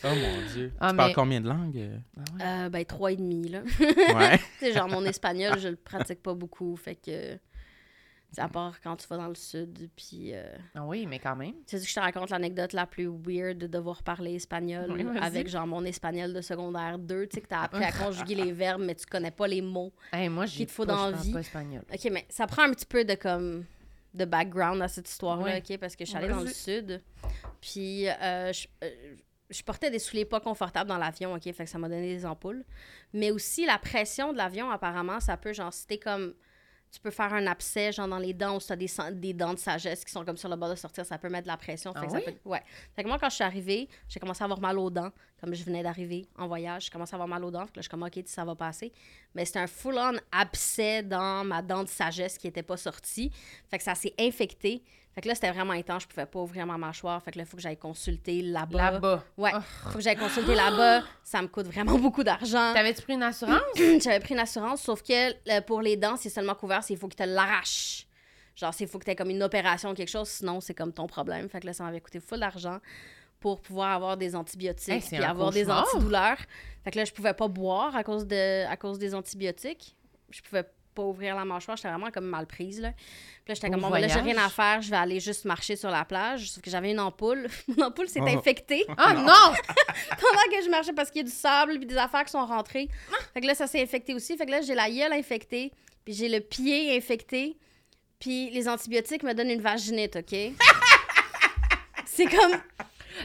Oh mon Dieu. Ah, tu parles combien de langues? euh? Euh, ben, trois et demi, là. Ouais. (laughs) tu sais, genre, mon espagnol, je le pratique pas beaucoup. Fait que, c'est à part quand tu vas dans le sud. Puis, euh, Ah oui, mais quand même. tu sais, que je te raconte l'anecdote la plus weird de devoir parler espagnol Oui, avec, genre, mon espagnol de secondaire 2. Tu sais, que t'as appris à conjuguer les verbes, mais tu connais pas les mots. Hey, moi, j'ai Qu'il te faut pas, espagnol. OK, mais ça prend un petit peu de comme de background à cette histoire-là, Oui. OK? Parce que je suis allée dans le sud, puis euh, je, euh, je portais des souliers pas confortables dans l'avion, OK? Fait que ça m'a donné des ampoules. Mais aussi, la pression de l'avion, apparemment, ça peut, genre, si t'es comme... Tu peux faire un abcès, genre, dans les dents, ou si t'as des, des dents de sagesse qui sont comme sur le bord de sortir, ça peut mettre de la pression. Fait Ah que ça oui? peut- Ouais. Fait que moi, quand je suis arrivée, j'ai commencé à avoir mal aux dents. Comme je venais d'arriver en voyage, j'ai commencé à avoir mal aux dents. Fait que là, je suis comme, OK, ça va passer. Mais c'était un full-on abcès dans ma dent de sagesse qui n'était pas sortie. Fait que ça s'est infecté. Fait que là, c'était vraiment intense. Je pouvais pas ouvrir ma mâchoire. Fait que là, il faut que j'aille consulter là-bas. Là-bas. Ouais. Oh. Faut que j'aille consulter là-bas. Ça me coûte vraiment (laughs) beaucoup d'argent. T'avais-tu pris une assurance? (clears throat) J'avais pris une assurance, sauf que euh, pour les dents, c'est seulement couvert s'il faut qu'ils te l'arrachent. Genre, s'il faut que tu aies comme une opération ou quelque chose, sinon, c'est comme ton problème. Fait que là, ça m'avait coûté full d'argent pour pouvoir avoir des antibiotiques Hey, un avoir des antidouleurs. Fait que là, je pouvais pas boire à cause, de, à cause des antibiotiques. Je pouvais pas ouvrir la mâchoire. J'étais vraiment comme mal prise, là. Puis là, j'étais comme, bon, ben là, j'ai rien à faire. Je vais aller juste marcher sur la plage. Sauf que j'avais une ampoule. (laughs) Mon ampoule s'est Oh. infectée (laughs) Ah non! (laughs) pendant que je marchais parce qu'il y a du sable puis des affaires qui sont rentrées. Fait que là, ça s'est infecté aussi. Fait que là, j'ai la gueule infectée, puis j'ai le pied infecté, puis les antibiotiques me donnent une vaginite, OK? C'est comme...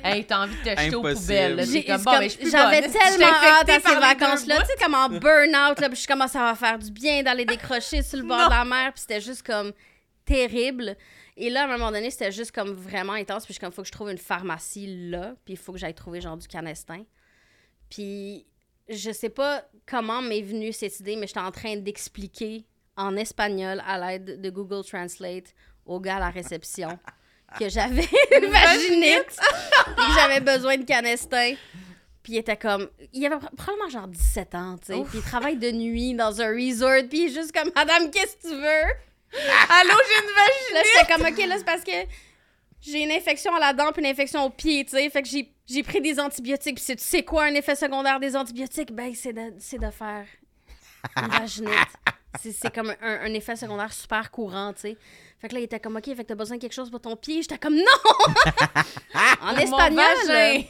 Hey, t'as envie de te jeter aux poubelles. comme, comme- suis J'avais tellement (laughs) hâte à ces vacances-là. Tu sais, comme en burn-out, là, puis je commence à faire du bien d'aller décrocher sur le bord de la mer, puis c'était juste comme terrible. Et là, à un moment donné, c'était juste comme vraiment intense, puis je suis comme, faut que je trouve une pharmacie là, puis il faut que j'aille trouver genre du canestin. Puis je sais pas comment m'est venue cette idée, mais j'étais en train d'expliquer en espagnol à l'aide de Google Translate au gars à la réception que j'avais (laughs) une vaginite et que j'avais besoin de canestin. Puis il était comme... Il avait pro- probablement genre 17 ans, tu sais. Puis il travaille de nuit dans un resort. Puis il est juste comme, Madame, qu'est-ce que tu veux? (laughs) Allô, j'ai une vaginite! Là, j'étais comme, OK, là, c'est parce que j'ai une infection à la dent puis une infection au pied, tu sais. Fait que j'ai, j'ai pris des antibiotiques. Puis tu sais quoi un effet secondaire des antibiotiques? Ben, c'est de, c'est de faire une vaginite. (laughs) C'est, c'est comme un, un effet secondaire super courant, tu sais. Fait que là, il était comme, OK, fait que t'as besoin de quelque chose pour ton pied? J'étais comme, non! (laughs) en espagnol.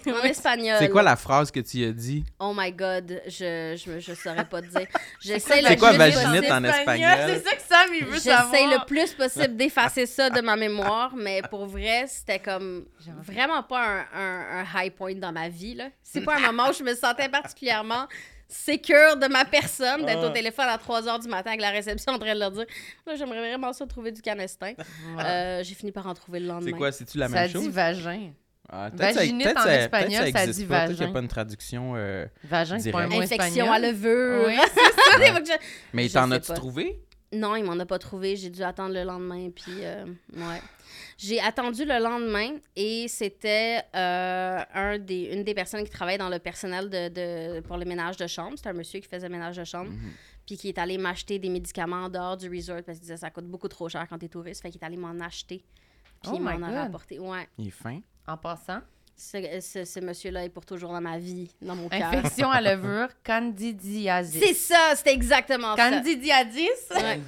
En espagnol. C'est quoi la phrase que tu as dit? Oh my God, je, je, je saurais pas te dire. (laughs) J'essaie C'est le C'est quoi plus vaginite possible- en espagnol? C'est ça que Sam, il veut savoir. J'essaie le plus possible d'effacer ça de ma mémoire, mais pour vrai, c'était comme vraiment vraiment pas un, un- un high point dans ma vie. là. C'est pas un moment où je me sentais particulièrement sécure de ma personne d'être au Ah. téléphone à 3 h du matin avec la réception en train de leur dire Là, j'aimerais vraiment ça trouver du canestin. Euh, J'ai fini par en trouver le lendemain. C'est quoi? C'est-tu la Ça même dit chose? vagin. Ah, peut-être ça- Vaginite en ça- espagnol, peut-être ça dit pas. Peut-être qu'il n'y vagin. a pas une traduction. euh, Vagin, c'est pas un mot Infection espagnol. à levure. Oui, (laughs) c'est ça. Mais t'en as-tu trouvé? Non, il m'en a pas trouvé. J'ai dû attendre le lendemain. Puis, euh, ouais. J'ai attendu le lendemain et c'était euh, un des, une des personnes qui travaille dans le personnel de, de- pour le ménage de chambre. C'était un monsieur qui faisait le ménage de chambre. Mhm. Puis qui est allé m'acheter des médicaments en dehors du resort parce qu'il disait ça coûte beaucoup trop cher quand t'es touriste. Fait qu'il est allé m'en acheter. Puis Oh il my m'en a God. rapporté. Ouais. Il est fin. En passant. Ce, ce- ce monsieur-là est pour toujours dans ma vie, dans mon cœur. Infection à (laughs) levure, candidiasis. C'est ça, c'était exactement ça. Candidiasis? Ouais.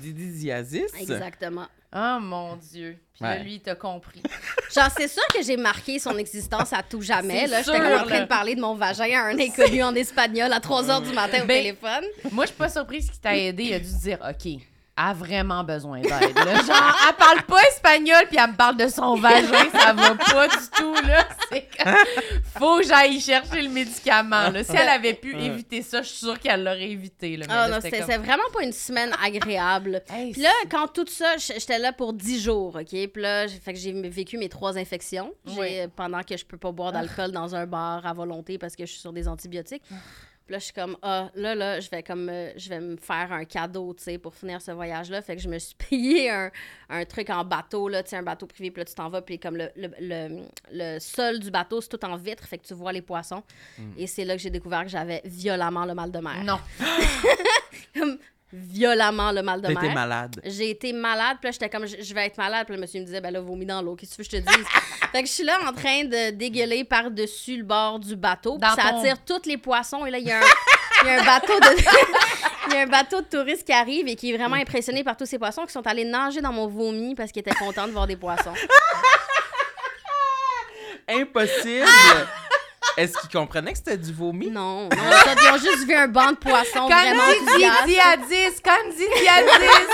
Exactement. Oh mon Dieu. Puis là, lui, il t'a compris. (laughs) Genre, c'est sûr que j'ai marqué son existence à tout jamais. C'est Là, j'étais comme en train là. de parler de mon vagin à un inconnu en espagnol à 3 h du matin au Ben, téléphone. Moi, je suis pas surprise qu'il t'a aidé. Il a dû dire, OK, a vraiment besoin d'aide. Genre, elle parle pas espagnol, puis elle me parle de son vagin. Ça va pas du tout, là. C'est que... Faut que j'aille chercher le médicament, là. Si elle avait pu éviter ça, je suis sûre qu'elle l'aurait évité, là. Ah là, non, c'était c'était comme- c'était vraiment pas une semaine agréable. (laughs) Hey, Puis là, quand tout ça, j'étais là pour 10 jours, OK? Puis là, j'ai- fait que j'ai vécu mes trois infections Oui. pendant que je peux pas boire d'alcool dans un bar à volonté parce que je suis sur des antibiotiques. Puis là, je suis comme, ah, là, là, je vais comme, euh, je vais me faire un cadeau, tu sais, pour finir ce voyage-là. Fait que je me suis (laughs) payé un, un truc en bateau, là, tu sais, un bateau privé. Puis là, tu t'en vas, puis comme le, le, le, le sol du bateau, c'est tout en vitre, fait que tu vois les poissons. Et c'est là que j'ai découvert que j'avais violemment le mal de mer. Non. (laughs) Comme violemment le mal de mer. été malade. J'ai été malade, puis là, j'étais comme, je vais être malade. Puis le monsieur me disait, ben là, vomis dans l'eau, qu'est-ce que tu veux que je te dise? (laughs) fait que je suis là en train de dégueuler par-dessus le bord du bateau. Puis ça ton- attire tous les poissons. Et là, il y a un, il y a un bateau de. (laughs) Il y a un bateau de touristes qui arrive et qui est vraiment impressionné par tous ces poissons qui sont allés nager dans mon vomi parce qu'ils étaient contents de voir des poissons. (laughs) Impossible! Est-ce qu'ils comprenaient que c'était du vomi? Non, non, ils ont juste vu un banc de poissons vraiment enthousiastes. Candidiasis, candidiasis.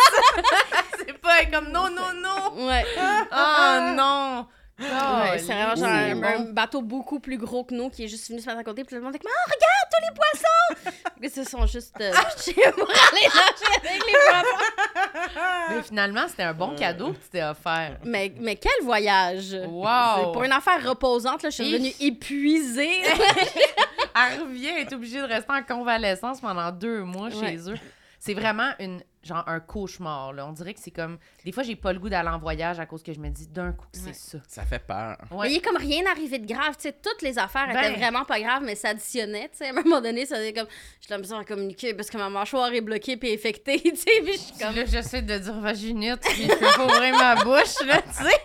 c'est pas comme non, non, non. Ouais. Oh non. Ouais, c'est vraiment genre un, bateau beaucoup plus gros que nous qui est juste venu se mettre à côté. Puis tout le monde est comme Ah, regarde tous les poissons! (laughs) Ils se sont juste euh, (laughs) pitchés pour aller nager avec les poissons. Mais finalement, c'était un bon cadeau que tu t'es offert. Mais, mais quel voyage! Wow. C'est Pour une affaire reposante, là, je suis Hi. revenue épuisée. (laughs) Elle revient, elle est obligée de rester en convalescence pendant deux mois Ouais. chez eux. C'est vraiment une genre un cauchemar. Là. On dirait que c'est comme. Des fois, j'ai pas le goût d'aller en voyage à cause que je me dis d'un coup que Ouais. c'est ça. Ça fait peur. Ouais. Mais il est comme rien arrivé de grave. Tu sais, toutes les affaires Ben. étaient vraiment pas graves, mais ça additionnait. Tu sais, à un moment donné, ça faisait comme. J'ai la misère à communiquer parce que ma mâchoire est bloquée puis infectée. (laughs) Tu sais, puis je suis comme. Là, j'essaie de dire vaginite, puis je peux pas ouvrir ma bouche, là, tu sais.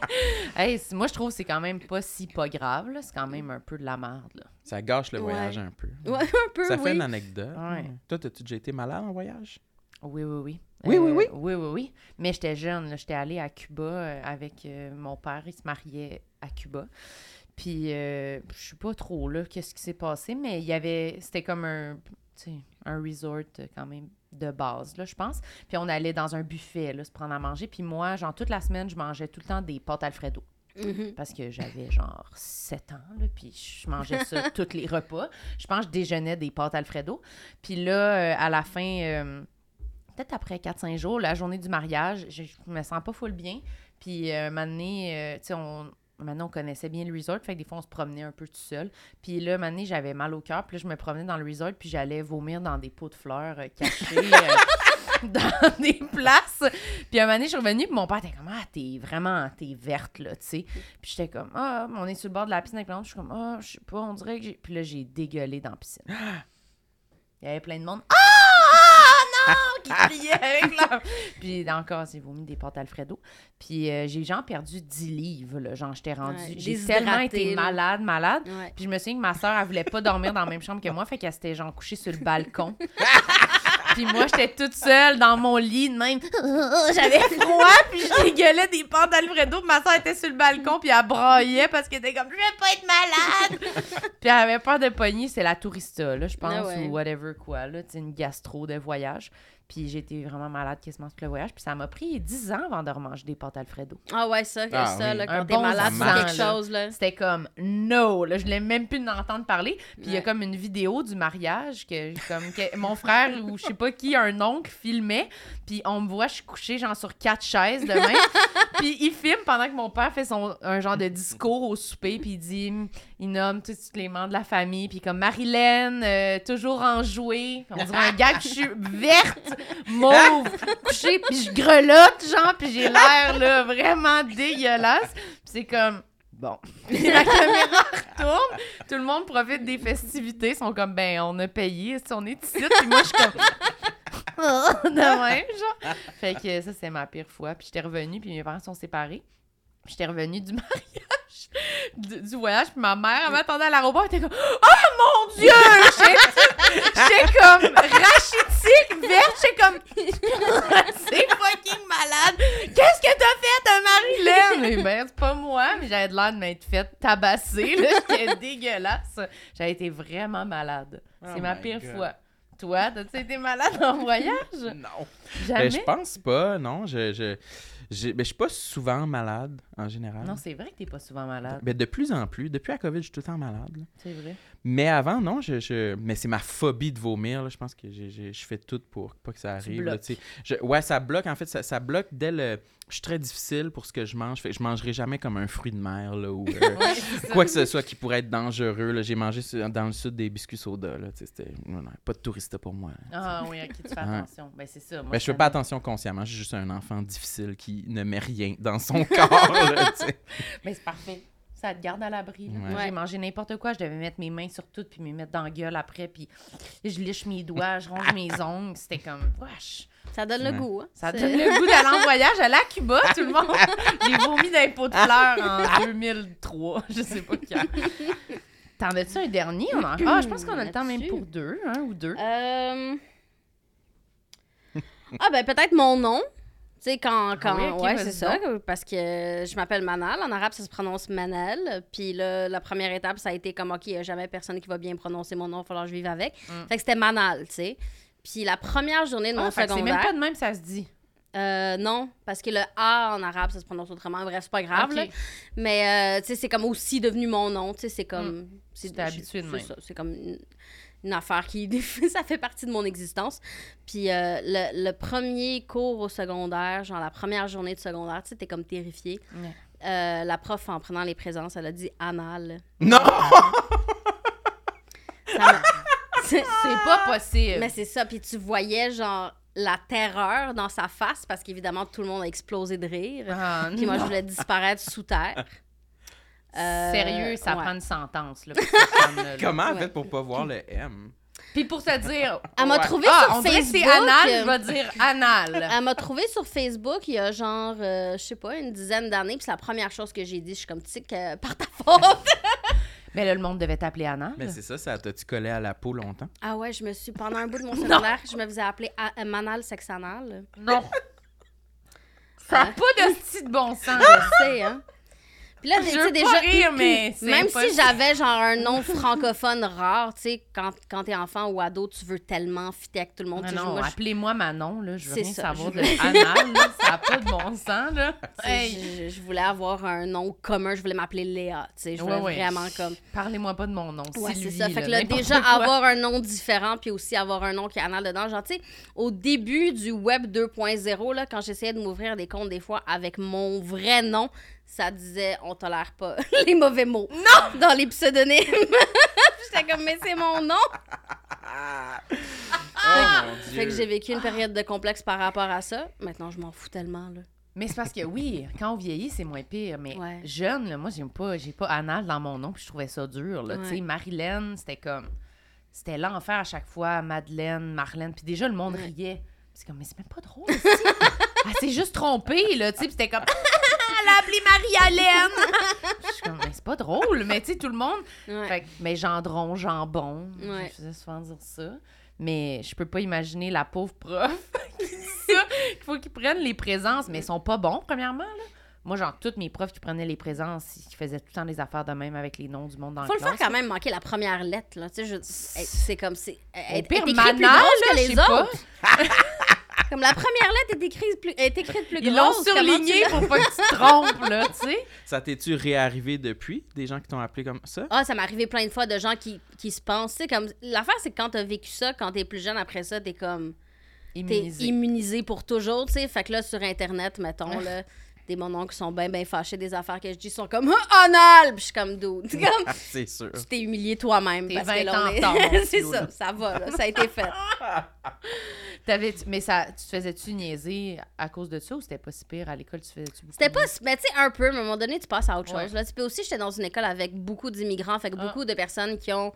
Hey, moi, je trouve que c'est quand même pas si pas grave, là. C'est quand même un peu de la merde, là. Ça gâche le Ouais. voyage un peu. Ouais, (laughs) un peu, Ça fait oui. une anecdote. Ouais. Toi, t'as-tu déjà été malade en voyage? Oui, oui, oui. Oui, oui, oui. Oui, oui, oui. Mais j'étais jeune. J'étais allée à Cuba euh, avec euh, mon père. Il se mariait à Cuba. Puis, euh, je sais pas trop, là, qu'est-ce qui s'est passé, mais il y avait... C'était comme un... Un resort euh, quand même de base, là, je pense. Puis on allait dans un buffet, là, se prendre à manger. Puis moi, genre, toute la semaine, je mangeais tout le temps des pâtes Alfredo. Mhm. parce que j'avais genre 7 ans, là, puis je mangeais ça (laughs) tous les repas. Je pense que je déjeunais des pâtes Alfredo. Puis là, euh, à la fin, euh, peut-être après 4-5 jours, la journée du mariage, je, je me sens pas full bien. Puis euh, un moment donné, euh, tu sais, on... Maintenant, on connaissait bien le resort, fait que des fois, on se promenait un peu tout seul. Puis là, donné, j'avais mal au cœur, puis là, je me promenais dans le resort, puis j'allais vomir dans des pots de fleurs euh, cachés (laughs) euh, dans des places. Puis un moment donné, je suis revenue, puis mon père était comme « Ah, t'es vraiment, t'es verte, là, tu sais. » Puis j'étais comme « Ah, on est sur le bord de la piscine avec l'autre. Je suis comme « Ah, je sais pas, on dirait que j'ai... » Puis là, j'ai dégueulé dans la piscine. (gasps) Il y avait plein de monde. Ah! Qui criait avec (laughs) leur... Puis encore, j'ai vomi des pâtes Alfredo. Puis euh, j'ai genre perdu 10 livres, là. Genre, j'étais rendue... Ouais, j'ai tellement été malade, malade. Ouais. Puis je me souviens que ma soeur, elle voulait pas dormir dans la même chambre que moi, fait qu'elle s'était genre couchée sur le balcon. (laughs) puis moi, j'étais toute seule dans mon lit, de même. (laughs) J'avais froid, puis je dégueulais des pâtes d'Alfredo. Ma soeur était sur le balcon, puis elle braillait parce qu'elle était comme, je vais pas être malade. (laughs) puis elle avait peur de pogner, c'est la tourista, là, je pense, Ah ouais. ou whatever quoi, là, une gastro de voyage. Puis j'étais vraiment malade quasiment tout le voyage. Puis ça m'a pris 10 ans avant de remanger des pâtes Alfredo. Ah ouais, ça, Ah ça, oui. là, quand t'es bon malade, c'est quelque là. chose, là. C'était comme no, là, je l'ai même plus d'entendre parler. Puis il y a comme une vidéo du mariage que comme que mon frère ou je sais pas qui un oncle filmait, puis on me voit je suis couchée genre sur quatre chaises de même. (laughs) puis il filme pendant que mon père fait son un genre de discours au souper, puis il dit il nomme tous les membres de la famille, puis comme Marilyn euh, toujours enjouée, on dirait un gars que je suis verte, mauve, couchée, puis je grelotte genre, puis j'ai l'air là vraiment dégueulasse. Puis c'est comme Bon. (laughs) la caméra retourne, tout le monde profite des festivités, ils sont comme, ben, on a payé, si on est ici, puis moi, je suis comme, (laughs) de même, genre. Fait que ça, c'est ma pire fois. Puis j'étais revenue, puis mes parents sont séparés. J'étais revenue du (laughs) mariage, du, du voyage, puis ma mère, elle m'attendait à l'aéroport, elle était comme, oh mon Dieu! J'étais comme rachitique, verte, j'étais comme, c'est fucking malade! Qu'est-ce que t'as fait, un Marilyn? Mais ben, c'est pas moi, mais j'avais de l'air de m'être faite tabasser, là. J'étais (laughs) dégueulasse. J'avais été vraiment malade. C'est Oh ma my pire God. fois. Toi, t'as-tu été malade en voyage? Non. Jamais? Ben, je pense pas, non. Je, ben, je suis pas souvent malade, en général. Non, c'est vrai que t'es pas souvent malade. Ben, de plus en plus. Depuis la COVID, je suis tout le temps malade. C'est vrai. Mais avant, non, je, je- mais c'est ma phobie de vomir. là. Je pense que j'ai- je fais tout pour pas que ça arrive. là. Je- ouais, ça bloque. En fait, ça, ça bloque dès le. Je suis très difficile pour ce que je mange. Fait que je mangerai jamais comme un fruit de mer là, ou (laughs) euh, Ouais, quoi que ce soit qui pourrait être dangereux. J'ai mangé sur- dans le sud des biscuits soda. Là, non, non, pas de touriste pour moi. Ah oui, ok, tu fais (laughs) attention. Ben, c'est ça. Moi, Ben, je fais pas attention consciemment. Je suis juste un enfant difficile qui ne met rien dans son (laughs) corps. sais. Ben, c'est parfait. Ça te garde à l'abri. Ouais. J'ai mangé n'importe quoi. Je devais mettre mes mains sur tout puis me mettre dans la gueule après. Puis je liche mes doigts, je ronge mes ongles. C'était comme, wesh. Ça donne le goût, hein. Ça donne le goût d'aller en voyage. Aller à Cuba, tout le monde. (laughs) J'ai vomi les pots de fleurs en 2003. (laughs) Je sais pas quand. T'en as-tu un dernier? On en- Ah, je pense qu'on a le temps même pour deux. Un ou deux. Euh... ah, ben peut-être mon nom. Tu sais, quand. quand... Ah oui, ok, ouais, c'est ça. Parce que je m'appelle Manal. En arabe, ça se prononce Manal. Puis là, la première étape, ça a été comme, OK, il n'y a jamais personne qui va bien prononcer mon nom, il va falloir que je vive avec. Mm. Fait que c'était Manal, tu sais. Puis la première journée de mon Ah, que c'est secondaire. même pas de même, ça se dit. Euh, non, parce que le A en arabe, ça se prononce autrement. Bref, c'est pas grave. Ok. là. Mais, euh, tu sais, c'est comme aussi devenu mon nom. Tu sais, c'est comme. c'est Mm. t'es habitué de c'est même. ça, C'est comme une, une affaire qui. (laughs) ça fait partie de mon existence. Puis euh, le, le premier cours au secondaire, genre la première journée de secondaire, tu sais, t'es comme terrifié. Ouais. Euh, la prof, en prenant les présences, elle a dit anal. Non! C'est- C'est pas possible. mais c'est ça. Puis tu voyais, genre, la terreur dans sa face parce qu'évidemment, tout le monde a explosé de rire. Ah, Puis moi, je voulais disparaître sous terre. Euh, Sérieux, ça ouais. prend une sentence. Là, là. (laughs) Comment elle Ouais. fait pour pas voir le M? Puis pour te dire. (laughs) Elle m'a trouvé Ah, sur Facebook. c'est anal, euh, je vais dire anal. (laughs) Elle m'a trouvé sur Facebook il y a genre, euh, je sais pas, une dizaine d'années. Puis c'est la première chose que j'ai dit. Je suis comme, tu sais, que par ta faute. Mais là, le monde devait t'appeler anal. Mais c'est ça, ça t'a-tu collé à la peau longtemps? ah ouais, je me suis, pendant un bout de mon secondaire, je me faisais appeler a- Manal Sexanal. Non. Ça n'a pas de style de bon sens. Je sais, hein. Puis là, tu sais, déjà, rire, mais même si j'avais genre un nom francophone rare, tu sais, quand, quand t'es enfant ou ado, tu veux tellement fitter avec tout le monde. Non, moi, je- appelez-moi Manon, là. Je veux rien ça, savoir de anal, là. Ça n'a pas de bon sens, là. (laughs) Hey, je, je voulais avoir un nom commun, je voulais m'appeler Léa, tu sais, je voulais Ouais, ouais. vraiment comme... Parlez-moi pas de mon nom. Ouais, c'est ça. Fait que là, n'importe déjà, quoi. avoir un nom différent, puis aussi avoir un nom qui a anal dedans. Genre, tu sais, au début du Web 2.0, là, quand j'essayais de m'ouvrir des comptes, des fois, avec mon vrai nom, ça disait « on tolère pas (laughs) les mauvais mots ». Non! Dans les pseudonymes. (laughs) J'étais comme « mais c'est mon nom Oh mon ». Fait que j'ai vécu une période de complexe par rapport à ça. Maintenant, je m'en fous tellement, là. Mais c'est parce que oui, quand on vieillit, c'est moins pire. Mais Ouais. jeune, là, moi, j'ai pas, j'ai pas anal dans mon nom, puis je trouvais ça dur. Là. Ouais. Tu sais, Marilyn, c'était comme. C'était l'enfer à chaque fois. Madeleine, Marlène. Puis déjà, le monde Ouais. riait. Puis c'est comme, mais c'est même pas drôle. (laughs) Elle s'est juste trompée, là. Tu sais, puis c'était comme. Elle a appelé Marie-Hélène! je suis comme, mais c'est pas drôle. Mais tu sais, tout le monde. Ouais. Fait que, mais gendron, jambon. Ouais. Je faisais souvent dire ça. Mais je peux pas imaginer la pauvre prof (laughs) qui dit ça. Il faut qu'ils prennent les présences, mais ils sont pas bons, premièrement. Là. Moi, genre, toutes mes profs qui prenaient les présences, ils faisaient tout le temps des affaires de même avec les noms du monde dans Faut la le faire classe. quand même manquer la première lettre, là. Tu sais, je- c'est comme... C'est Au elle- pire, là, que je les autres. (laughs) Comme la première lettre est écrite plus, est écrite plus Ils l'ont grosse. surligné pour pas que tu te trompes, là, tu sais. (laughs) Ça t'es-tu réarrivé depuis? Des gens qui t'ont appelé comme ça? Ah, ça m'est arrivé plein de fois de gens qui, qui se pensent. Tu sais, comme. L'affaire, c'est que quand t'as vécu ça, quand t'es plus jeune, après ça, t'es comme. T'es Immunisé. immunisé pour toujours, tu sais. Fait que là, sur Internet, mettons, là, des mononcles qui sont bien, bien fâchés des affaires que je dis sont comme Ah, anal! Puis je suis comme. Comme, Ah, c'est sûr. tu t'es humilié toi-même. T'es parce 20 que là, ans on en est- retard, mon (laughs) c'est ça, ça va, là, ça a été fait. (laughs) T'avais- Mais ça, tu te faisais-tu niaiser à cause de ça ou c'était pas si pire à l'école? Tu faisais-tu C'était pas. Mais tu sais, un peu, mais à un moment donné, tu passes à autre Ouais. chose. Là, tu peux aussi, j'étais dans une école avec beaucoup d'immigrants, fait que Ah. beaucoup de personnes qui ont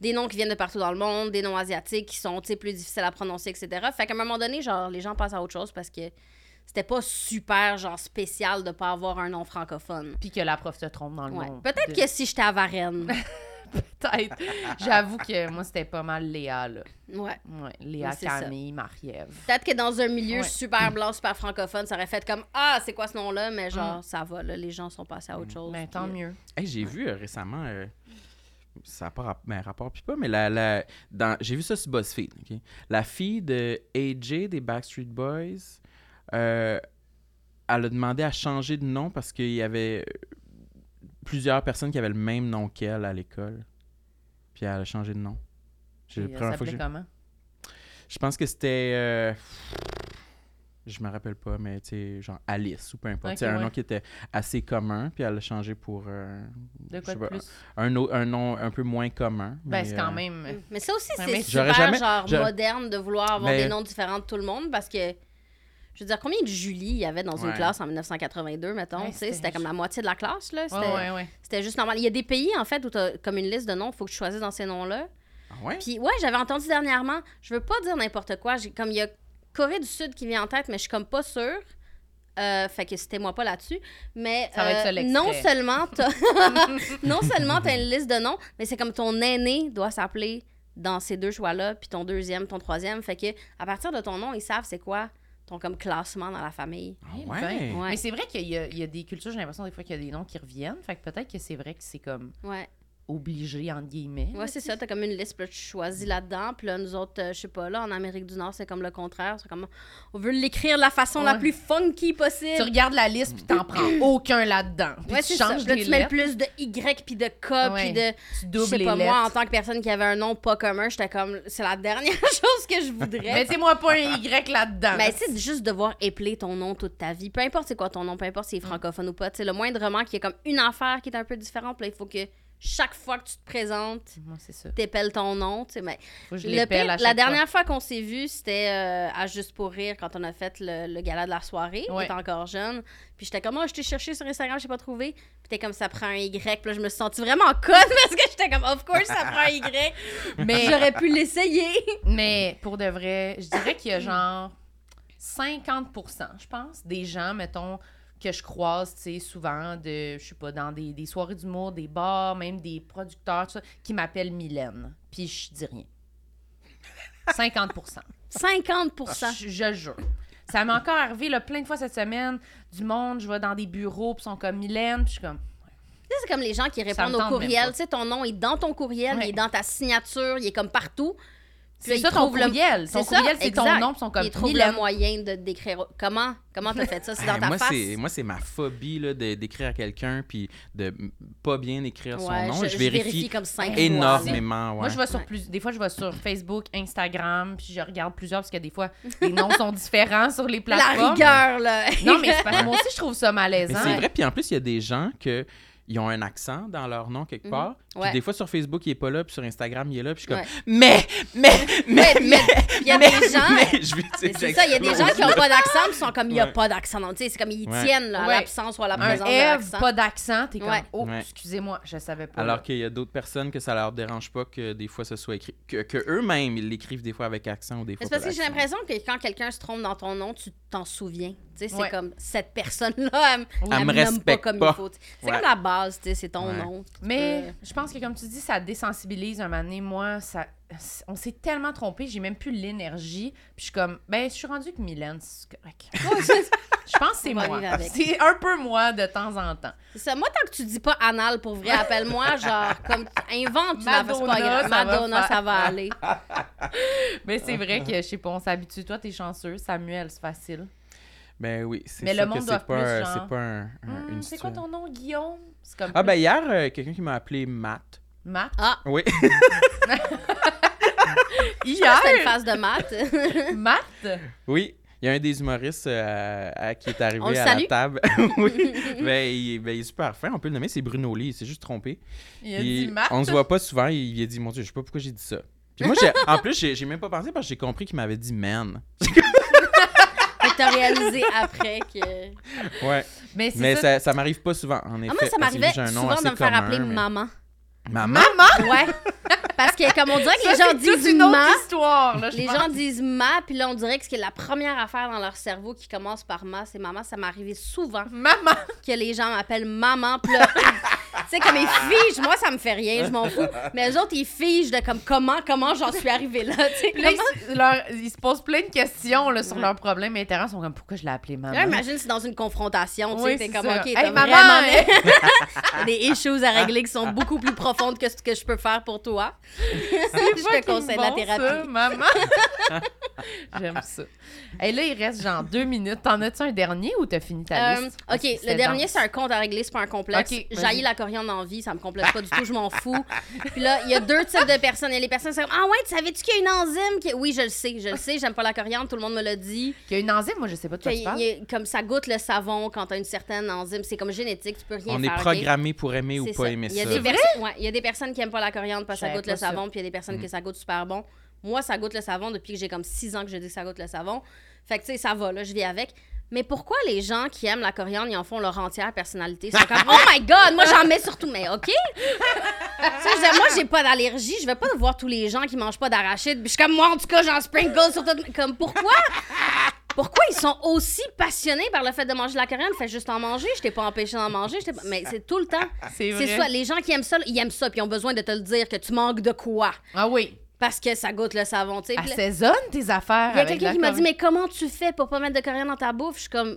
des noms qui viennent de partout dans le monde, des noms asiatiques qui sont, plus difficiles à prononcer, etc. Fait qu'à un moment donné, genre, les gens passent à autre chose parce que c'était pas super, genre, spécial de pas avoir un nom francophone. Puis que la prof te trompe dans le Ouais. nom. Peut-être de- que si j'étais à Varennes. (laughs) Peut-être. J'avoue que moi, c'était pas mal Léa, là. ouais. Ouais, Léa, Mais. Camille, Marie-Ève. Peut-être que dans un milieu Ouais. super blanc, super francophone, ça aurait fait comme Ah, c'est quoi ce nom-là? Mais genre, ça va, là, les gens sont passés à autre chose. Ben, tant puis, mieux. Hey, j'ai vu euh, récemment, euh, ça n'a pas rap- ben, rapport, puis pas, mais la, la, dans, j'ai vu ça sur BuzzFeed. ok? La fille de AJ des Backstreet Boys, euh, elle a demandé à changer de nom parce qu'il y avait euh, plusieurs personnes qui avaient le même nom qu'elle à l'école. Puis elle a changé de nom. J'ai- euh, première ça fois que s'appelait j'ai- comment? Je pense que c'était. euh, je me rappelle pas, mais tu sais, genre Alice ou peu importe. Ok, C'est un ouais. nom qui était assez commun, puis elle l'a changé pour. euh, De quoi de pas, plus? un, nom un peu moins commun. Ben, c'est quand euh, même... Mais ça aussi, c'est super jamais- genre moderne de vouloir avoir Mais- des noms différents de tout le monde parce que je veux dire combien de Julie il y avait dans une Ouais. classe en 1982 mettons, Ouais, tu sais, c'était- c'était comme la moitié de la classe là, c'était Ouais, ouais, ouais. c'était juste normal. Il y a des pays en fait où tu as comme une liste de noms, il faut que tu choisisses dans ces noms-là. Ah ouais? Puis ouais, j'avais entendu dernièrement, je veux pas dire n'importe quoi, j'ai comme il y a Corée du Sud qui vient en tête mais je suis comme pas sûre. Euh, fait que c'était moi pas là-dessus, mais euh, non seulement t'as (laughs) non seulement t'as une (laughs) liste de noms, mais c'est comme ton aîné doit s'appeler dans ces deux choix-là, puis ton deuxième, ton troisième. Fait que à partir de ton nom, ils savent c'est quoi ton comme classement dans la famille. Ah Eh ouais? ben. Ouais. Mais c'est vrai qu'il y, a- il y a des cultures, j'ai l'impression des fois qu'il y a des noms qui reviennent. Fait que peut-être que c'est vrai que c'est comme Ouais. Obligé, entre guillemets. Ouais, c'est ça. T'as comme une liste, puis là, tu choisis là-dedans. Puis là, nous autres, euh, je sais pas, là, en Amérique du Nord, c'est comme le contraire. C'est comme, on veut l'écrire de la façon la plus funky Tu possible. regardes la liste puis t'en prends (clears throat) aucun là-dedans. Puis Ouais, tu ça. changes Puis là, tu mets plus de Y puis de K Ouais. puis de... Tu Je doubles sais pas, moi, en tant que personne qui avait un nom pas commun, j'étais comme, c'est la dernière (laughs) chose que je voudrais. Mettez-moi pas un Y là-dedans. Mais c'est juste devoir épeler ton nom toute ta vie. Peu importe c'est quoi ton nom, peu importe si c'est francophone ou pas. Tu sais, le moindrement qu'il y ait comme une affaire qui est un peu différente, là, il faut que chaque fois que tu te présentes, Moi, c'est ça. t'épelles ton nom, tu sais, mais le pire, la dernière fois, qu'on s'est vu, c'était euh, à Juste pour rire quand on a fait le, le gala de la soirée. Ouais. J'étais encore jeune. Puis j'étais comme, oh, je t'ai cherché sur Instagram, je t'ai pas trouvé. Puis t'es comme, ça prend un Y. Puis là, je me suis sentie vraiment conne (laughs) parce que j'étais comme, of course, ça prend un Y. (laughs) Mais- j'aurais pu l'essayer. Mais pour de vrai, je dirais qu'il y a genre 50% je pense, des gens, mettons, que je croise, tu sais, souvent, de, je sais pas, dans des, des soirées d'humour, des bars, même des producteurs, tout ça, qui m'appellent Mylène. Puis je dis rien. 50% 50 je, je jure. Ça m'est encore arrivé là, plein de fois cette semaine. Du monde, je vais dans des bureaux, puis ils sont comme Mylène, puis je suis comme. C'est comme les gens qui répondent au courriel. Tu sais, ton nom est dans ton courriel, Ouais. il est dans ta signature, il est comme partout. C'est ça ton le- courriel. Ton courriel, c'est ton nom, comme Ils trouvent Mylène. le moyen de d'écrire. Comment comment t'as fait ça? C'est dans Eh, ta moi, face? moi, c'est ma phobie là, de, d'écrire à quelqu'un puis de pas bien écrire son Ouais, nom. je, Je, je vérifie, comme cinq fois. énormément. Moi, je vais sur Ouais. plus. Des fois, je vais sur Facebook, Instagram, puis je regarde plusieurs parce que des fois, les noms sont différents sur les (laughs) La plateformes. rigueur, là. Non, mais c'est parce que moi aussi, je trouve ça Mais malaisant. c'est vrai, puis en plus, il y a des gens que ils ont un accent dans leur nom quelque part. Puis Mhm. Ouais. des fois, sur Facebook, il est pas là, puis sur Instagram, il est là, puis je suis comme Ouais. Mais, mais, mais, Ouais, puis il y a- mais, il y a mais, des gens- mais, (laughs) je vais- Mais C'est ça, il y a des gens qui n'ont pas d'accent, puis sont comme, il n'y a Ouais. pas d'accent. Donc, tu sais, c'est comme, ils Ouais. tiennent là, à Ouais. l'absence ou à la présence de Eve, l'accent. pas d'accent, t'es comme, Ouais. oh, Ouais. excusez-moi, je savais pas. Alors là. qu'il y a d'autres personnes que ça leur dérange pas que des fois ce soit écrit. Que, que eux-mêmes, ils l'écrivent des fois avec accent ou des fois c'est parce que j'ai l'impression que quand quelqu'un se trompe dans ton nom, tu t'en souviens. Tu sais, c'est Ouais. comme, cette personne-là, elle, Elle elle me nomme pas respecte comme pas. il faut. C'est Ouais. comme la base, tu sais, c'est ton Ouais. nom. Mais je pense que, comme tu dis, ça désensibilise un moment donné. Moi, ça, on s'est tellement trompé, j'ai même plus l'énergie. Puis je suis comme, ben, je suis rendue que Mylène, c'est correct. (laughs) je pense que c'est moi. C'est un peu moi de temps en temps. C'est ça. Moi, tant que tu dis pas anal pour vrai, (laughs) appelle-moi, genre, comme, invente pas grave. ça va Madonna, ça va aller. (laughs) Mais c'est vrai que, je sais pas, on s'habitue. Toi, t'es chanceux. Samuel, c'est facile. Ben oui, c'est Mais le que monde c'est doit pas, plus, genre, c'est pas un, un- Hum, une c'est quoi ton nom, Guillaume? C'est comme Ah ben hier, euh, quelqu'un qui m'a appelé Matt. Matt? Ah, Oui. (laughs) hier, c'était une phase de maths. (laughs) Matt? oui. Il y a un des humoristes euh, à- qui est arrivé à salue. la table. (laughs) oui. Ben il, ben, il est super fin. On peut le nommer. C'est Bruno Lee. Il s'est juste trompé. Il a dit Matt? On se voit pas souvent. Il, il a dit Mon Dieu, je sais pas pourquoi j'ai dit ça. Puis moi, j'ai- en plus, j'ai j'ai même pas pensé parce que j'ai compris qu'il m'avait dit man. T'as réalisé après que. Mais Ouais. C'est Mais ça. ça, ça m'arrive pas souvent, en effet. Ah, moi, ça que m'arrivait j'ai un nom souvent assez de me faire commun, appeler mais- maman? Maman? Ouais. Parce que, comme on dirait que Ça, les gens disent une autre ma. histoire, là, je Les pense. gens disent ma, puis là, on dirait que ce qui est la première affaire dans leur cerveau qui commence par ma, c'est maman. Ça m'est arrivé souvent Maman! que les gens m'appellent maman, puis là, tu sais, comme ils figent. Moi, ça me fait rien, je m'en fous. Mais eux autres, ils figent de comme comment, comment j'en suis arrivée là, ils, leur- ils se posent plein de questions là, sur Ouais. leurs problèmes intérieurs. Ils sont comme, pourquoi je l'ai appelé maman? Là, imagine, c'est dans une confrontation, tu Oui, sais, t'es comme, ça. OK, Hey, t'as maman, vraiment (laughs) des issues à régler qui sont beaucoup plus profondes que ce que je peux faire pour toi. (laughs) je te conseille la bon, ça, thérapie. maman. (laughs) J'aime ça. Et là, il reste genre deux minutes. T'en as-tu un dernier ou t'as fini ta Euh, liste? ok, le dernier, c'est un compte à régler, c'est pas un complexe. Ok, vas-y. J'haïs la coriandre en vie, ça me complexe pas du tout, je m'en (laughs) fous. Puis là, il y a deux types de personnes. Il y a les personnes qui sont comme Ah ouais, tu savais-tu qu'il y a une enzyme qui... Oui, je le sais, je le sais, j'aime pas la coriandre, tout le monde me l'a dit. Il y a une enzyme, moi, je sais pas de quoi Qu'il tu parles. y a- comme ça goûte le savon quand t'as une certaine enzyme, c'est comme génétique, tu peux rien On faire. est ok? programmé pour aimer ou pas ça. aimer il y a ça. Des ouais, il y a des personnes qui aiment pas la coriandre parce que ça goûte le savon, puis il y a des personnes Mm. que ça goûte super bon. Moi, ça goûte le savon depuis que j'ai comme 6 ans que je dis que ça goûte le savon. Fait que, tu sais, ça va, là, je vis avec. Mais pourquoi les gens qui aiment la coriandre, ils en font leur entière personnalité? Ils sont comme, oh my god, moi j'en mets surtout, mais OK? Je moi, j'ai pas d'allergie. Je vais pas voir tous les gens qui mangent pas d'arachide. Puis je suis comme, moi, en tout cas, j'en sprinkle sur tout. Comme, pourquoi? Pourquoi ils sont aussi passionnés par le fait de manger de la coriandre? Fais juste en manger. Je t'ai pas empêché d'en manger. je pas- Mais c'est tout le temps. C'est vrai. C'est ça. Les gens qui aiment ça, ils aiment ça. Puis ils ont besoin de te le dire que tu manques de quoi. Ah oui. Parce que ça goûte le savon, tu sais. Assaisonne tes affaires. Il y a quelqu'un qui m'a dit, mais comment tu fais pour pas mettre de coriandre dans ta bouffe? Je suis comme.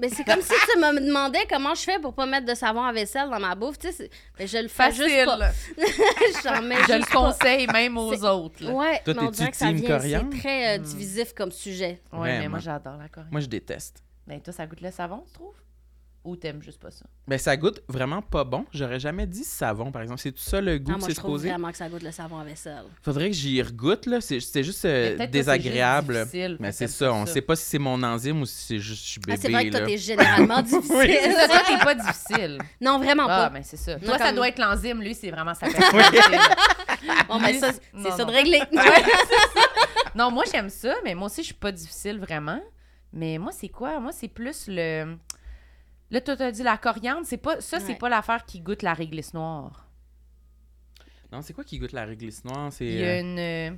Mais c'est comme si tu me demandais comment je fais pour pas mettre de savon à vaisselle dans ma bouffe. Tu sais, mais je le fais juste Facile. pas. (laughs) J'en mets Je le pas. conseille même aux autres. là. Ouais, Toi, mais on t'es-tu dirait que ça team vient, coriandre? c'est très euh, divisif comme sujet. Ouais, mais Vraiment. moi, j'adore la coriandre. Moi, je déteste. Ben, toi, ça goûte le savon, tu trouves? Ou t'aimes juste pas ça? Ben, ça goûte vraiment pas bon. J'aurais jamais dit savon, par exemple. C'est tout ça le goût Ah, que c'est je trouve supposé? vraiment que ça goûte le savon à vaisselle. Faudrait que j'y regoute, là. C'est juste euh, Mais désagréable. juste Mais c'est ça, on ça. sait pas si c'est mon enzyme ou si c'est juste je suis bébé. Ah, c'est vrai que toi, t'es généralement (laughs) difficile. C'est ça, toi, t'es pas difficile. Non, vraiment Ah, pas. ben c'est ça. Non, Toi, ça comme- doit être l'enzyme. Lui, c'est vraiment sa (laughs) personnalité. Bon, ben ça, c'est ça de régler. (laughs) Non, moi, j'aime ça, mais moi aussi, je suis pas difficile vraiment. Mais moi, c'est quoi? Moi, c'est plus le. Là, toi, t'as dit la coriandre. C'est pas... Ça, c'est Ouais. pas l'affaire qui goûte la réglisse noire. Non, c'est quoi qui goûte la réglisse noire? C'est Il y a euh, une. euh,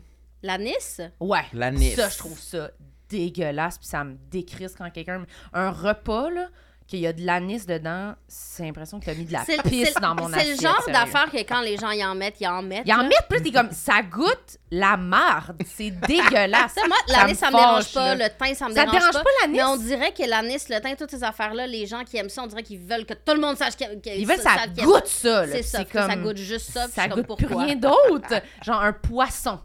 L'anis? Ouais. l'anis. Ça, je trouve ça dégueulasse. Puis ça me décrisse quand quelqu'un. Un repas, là, qu'il y a de l'anis dedans, c'est l'impression que t'as mis de la C'est pisse c'est- dans mon c'est assiette. le genre d'affaire que quand les gens y en mettent, ils en mettent. Il en là. met, plus t'es comme, ça goûte la marde. C'est (laughs) dégueulasse. Ça, moi, Ça l'anis, me ça me dérange pas. là. Le thym, ça me Ça te dérange, dérange pas. pas l'anis? Mais on dirait que l'anis, le thym, toutes ces affaires-là, les gens qui aiment ça, on dirait qu'ils veulent que tout le monde sache qu'ils Ils veulent ça qu'ils aiment goûte ça. C'est ça, que ça goûte juste ça. Ça comme, goûte plus rien d'autre. (laughs) Genre un poisson.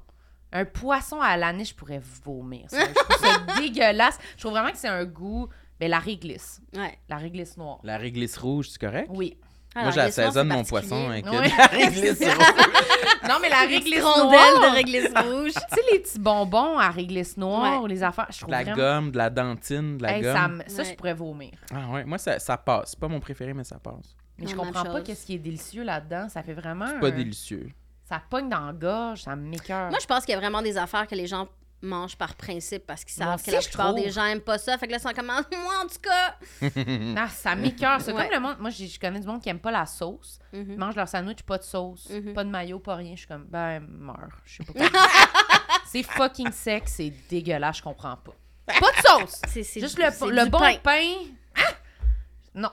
Un poisson à l'anis, je pourrais vomir. ça. Je trouve ça (laughs) dégueulasse. Je trouve vraiment que c'est un goût. Ben, la réglisse. Ouais. La réglisse noire. La réglisse rouge, c'est correct? Oui. Moi, Alors, j'assaisonne mon c'est poisson avec Ouais. (laughs) la réglisse rouge. (laughs) Non, mais la réglisse noire. de réglisse rouge. Tu sais, les petits bonbons à réglisse noire Ouais. ou les affaires, je trouve De la vraiment... gomme, de la dentine, de la Hey, gomme. ça, me- ça, je pourrais vomir. Ah ouais, moi, ça, ça passe. C'est pas mon préféré, mais ça passe. Mais je Non, même comprends pas qu'est-ce qui est délicieux là-dedans. Ça fait vraiment... Pas un- délicieux. Ça pogne dans la gorge, ça m'écoeure. Moi, je pense qu'il y a vraiment des affaires que les gens mangent par principe parce qu'ils savent que la je plupart trouve. des gens aiment pas ça. Fait que là, ils sont comme, (laughs) moi, en tout cas. Ah, ça m'écoeure. C'est Ouais. comme le monde... Moi, je connais du monde qui aime pas la sauce. Mhm. Ils mangent leur sandwich, pas de sauce, Mhm. pas de maillot, pas rien. Je suis comme, ben, meurs. Je sais pas comment. (laughs) c'est fucking sec, c'est dégueulasse, je comprends pas. Pas de sauce! (laughs) C'est c'est Juste du- le, le bon pain. pain. Ah! Non.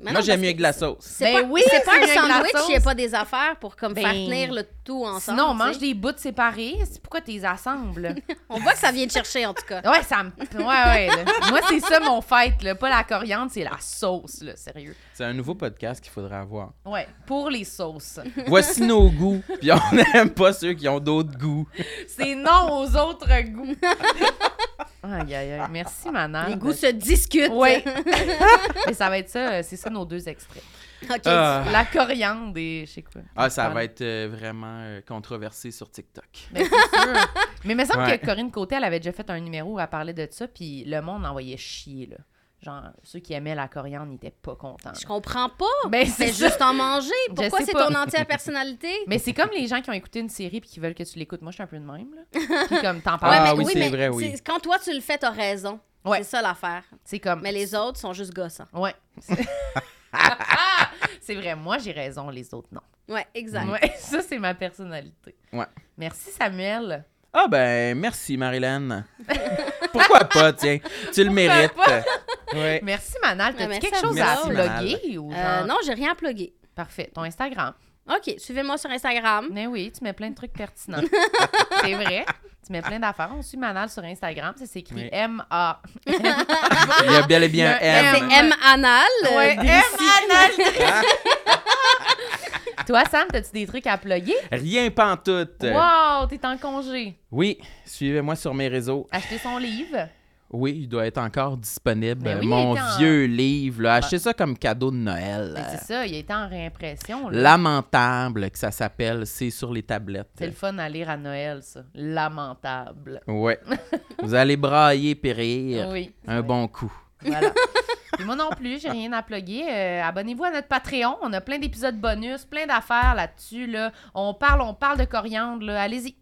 Moi, non, j'aime mieux que avec de la sauce. C'est Ben pas, oui, c'est pas un sandwich, il n'y a pas des affaires pour comme faire Ben, tenir le tout ensemble. Sinon, on mange des bouts séparés. C'est pourquoi tu les assembles? (laughs) On voit que ça vient de chercher, en tout cas. ouais, ça me. Ouais, ouais. là. Moi, c'est ça mon fête, là. Pas la coriandre, c'est la sauce, là. Sérieux. C'est un nouveau podcast qu'il faudra avoir. Ouais, pour les sauces. (laughs) Voici nos goûts, puis on n'aime pas ceux qui ont d'autres goûts. C'est non aux autres goûts. (laughs) Aïe, aïe, aïe. Merci, Manal. Les goûts se discutent. Oui. Mais ça va être ça, euh, c'est ça nos deux extraits. OK. Ah. La coriandre et je sais quoi. Ah, ça va être euh, vraiment euh, controversé sur TikTok. Ben, c'est sûr. Mais il me semble Ouais. que Corinne Côté, elle avait déjà fait un numéro où elle parlait de ça, puis le monde envoyait chier, là. Genre, ceux qui aimaient la coriandre n'étaient pas contents. Je comprends pas. Ben, C'est c'est ça. juste en manger. Pourquoi sais c'est pas. ton entière personnalité? Mais c'est comme les gens qui ont écouté une série puis qui veulent que tu l'écoutes. Moi, je suis un peu de même, là. (laughs) Puis comme, t'en Ah, parles. oui, c'est vrai, oui. c'est- Quand toi, tu le fais, t'as raison. Ouais. C'est ça l'affaire. C'est comme... Mais les autres sont juste gossants. Ouais. c'est (laughs) vrai, moi, j'ai raison, les autres, non. Ouais, exact. Ouais, (laughs) ça, c'est ma personnalité. Ouais. Merci, Samuel. Ah ben, merci Marilyn. (laughs) Pourquoi pas, tiens? Tu le mérites. (laughs) Ouais. Merci, Manal. T'as-tu merci quelque chose à plugger ou Euh, non, j'ai rien à plugger. Parfait. Ton Instagram. OK, suivez-moi sur Instagram. Mais oui, tu mets plein de trucs pertinents. (laughs) c'est vrai. Tu mets plein d'affaires. On suit Manal sur Instagram. Ça s'écrit Oui. M-A. (laughs) Il y a bel et bien M. C'est M Anal. euh. M-Anal. (laughs) Toi, Sam, t'as-tu des trucs à plugger? Rien pantoute. Wow, t'es en congé. Oui, suivez-moi sur mes réseaux. Acheter son livre. Oui, il doit être encore disponible. Ben oui, Mon est en- vieux livre. Là. Achetez ça comme cadeau de Noël. Ben, c'est ça, il a été en réimpression. là. Lamentable que ça s'appelle. C'est sur les tablettes. C'est le fun à lire à Noël, ça. Lamentable. Ouais. (laughs) Vous allez brailler périr. Oui. Un bon coup. Voilà. (laughs) Puis moi non plus, j'ai rien à plugger. Euh, Abonnez-vous à notre Patreon. On a plein d'épisodes bonus, plein d'affaires là-dessus. Là. On parle, on parle de coriandre. Allez-y.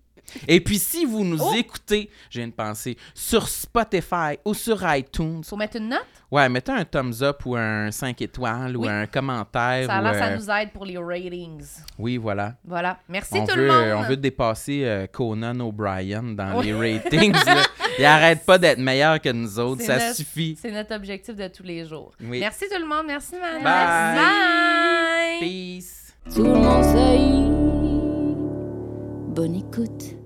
Et puis, si vous nous Oh! écoutez, j'ai une pensée, sur Spotify ou sur iTunes, Faut mettre une note? ouais, mettez un thumbs up ou un 5 étoiles ou un commentaire. Ça, ou, là, ça euh, nous aide pour les ratings. Oui, voilà. Voilà. Merci On tout veut, le monde. on veut dépasser euh, Conan O'Brien dans Oui. les ratings. (laughs) Il arrête pas d'être meilleur que nous autres, C'est ça notre- suffit. C'est notre objectif de tous les jours. Oui. Merci tout le monde. Merci, Manon. Bye. Bye. Peace. Tout le monde. Bonne écoute.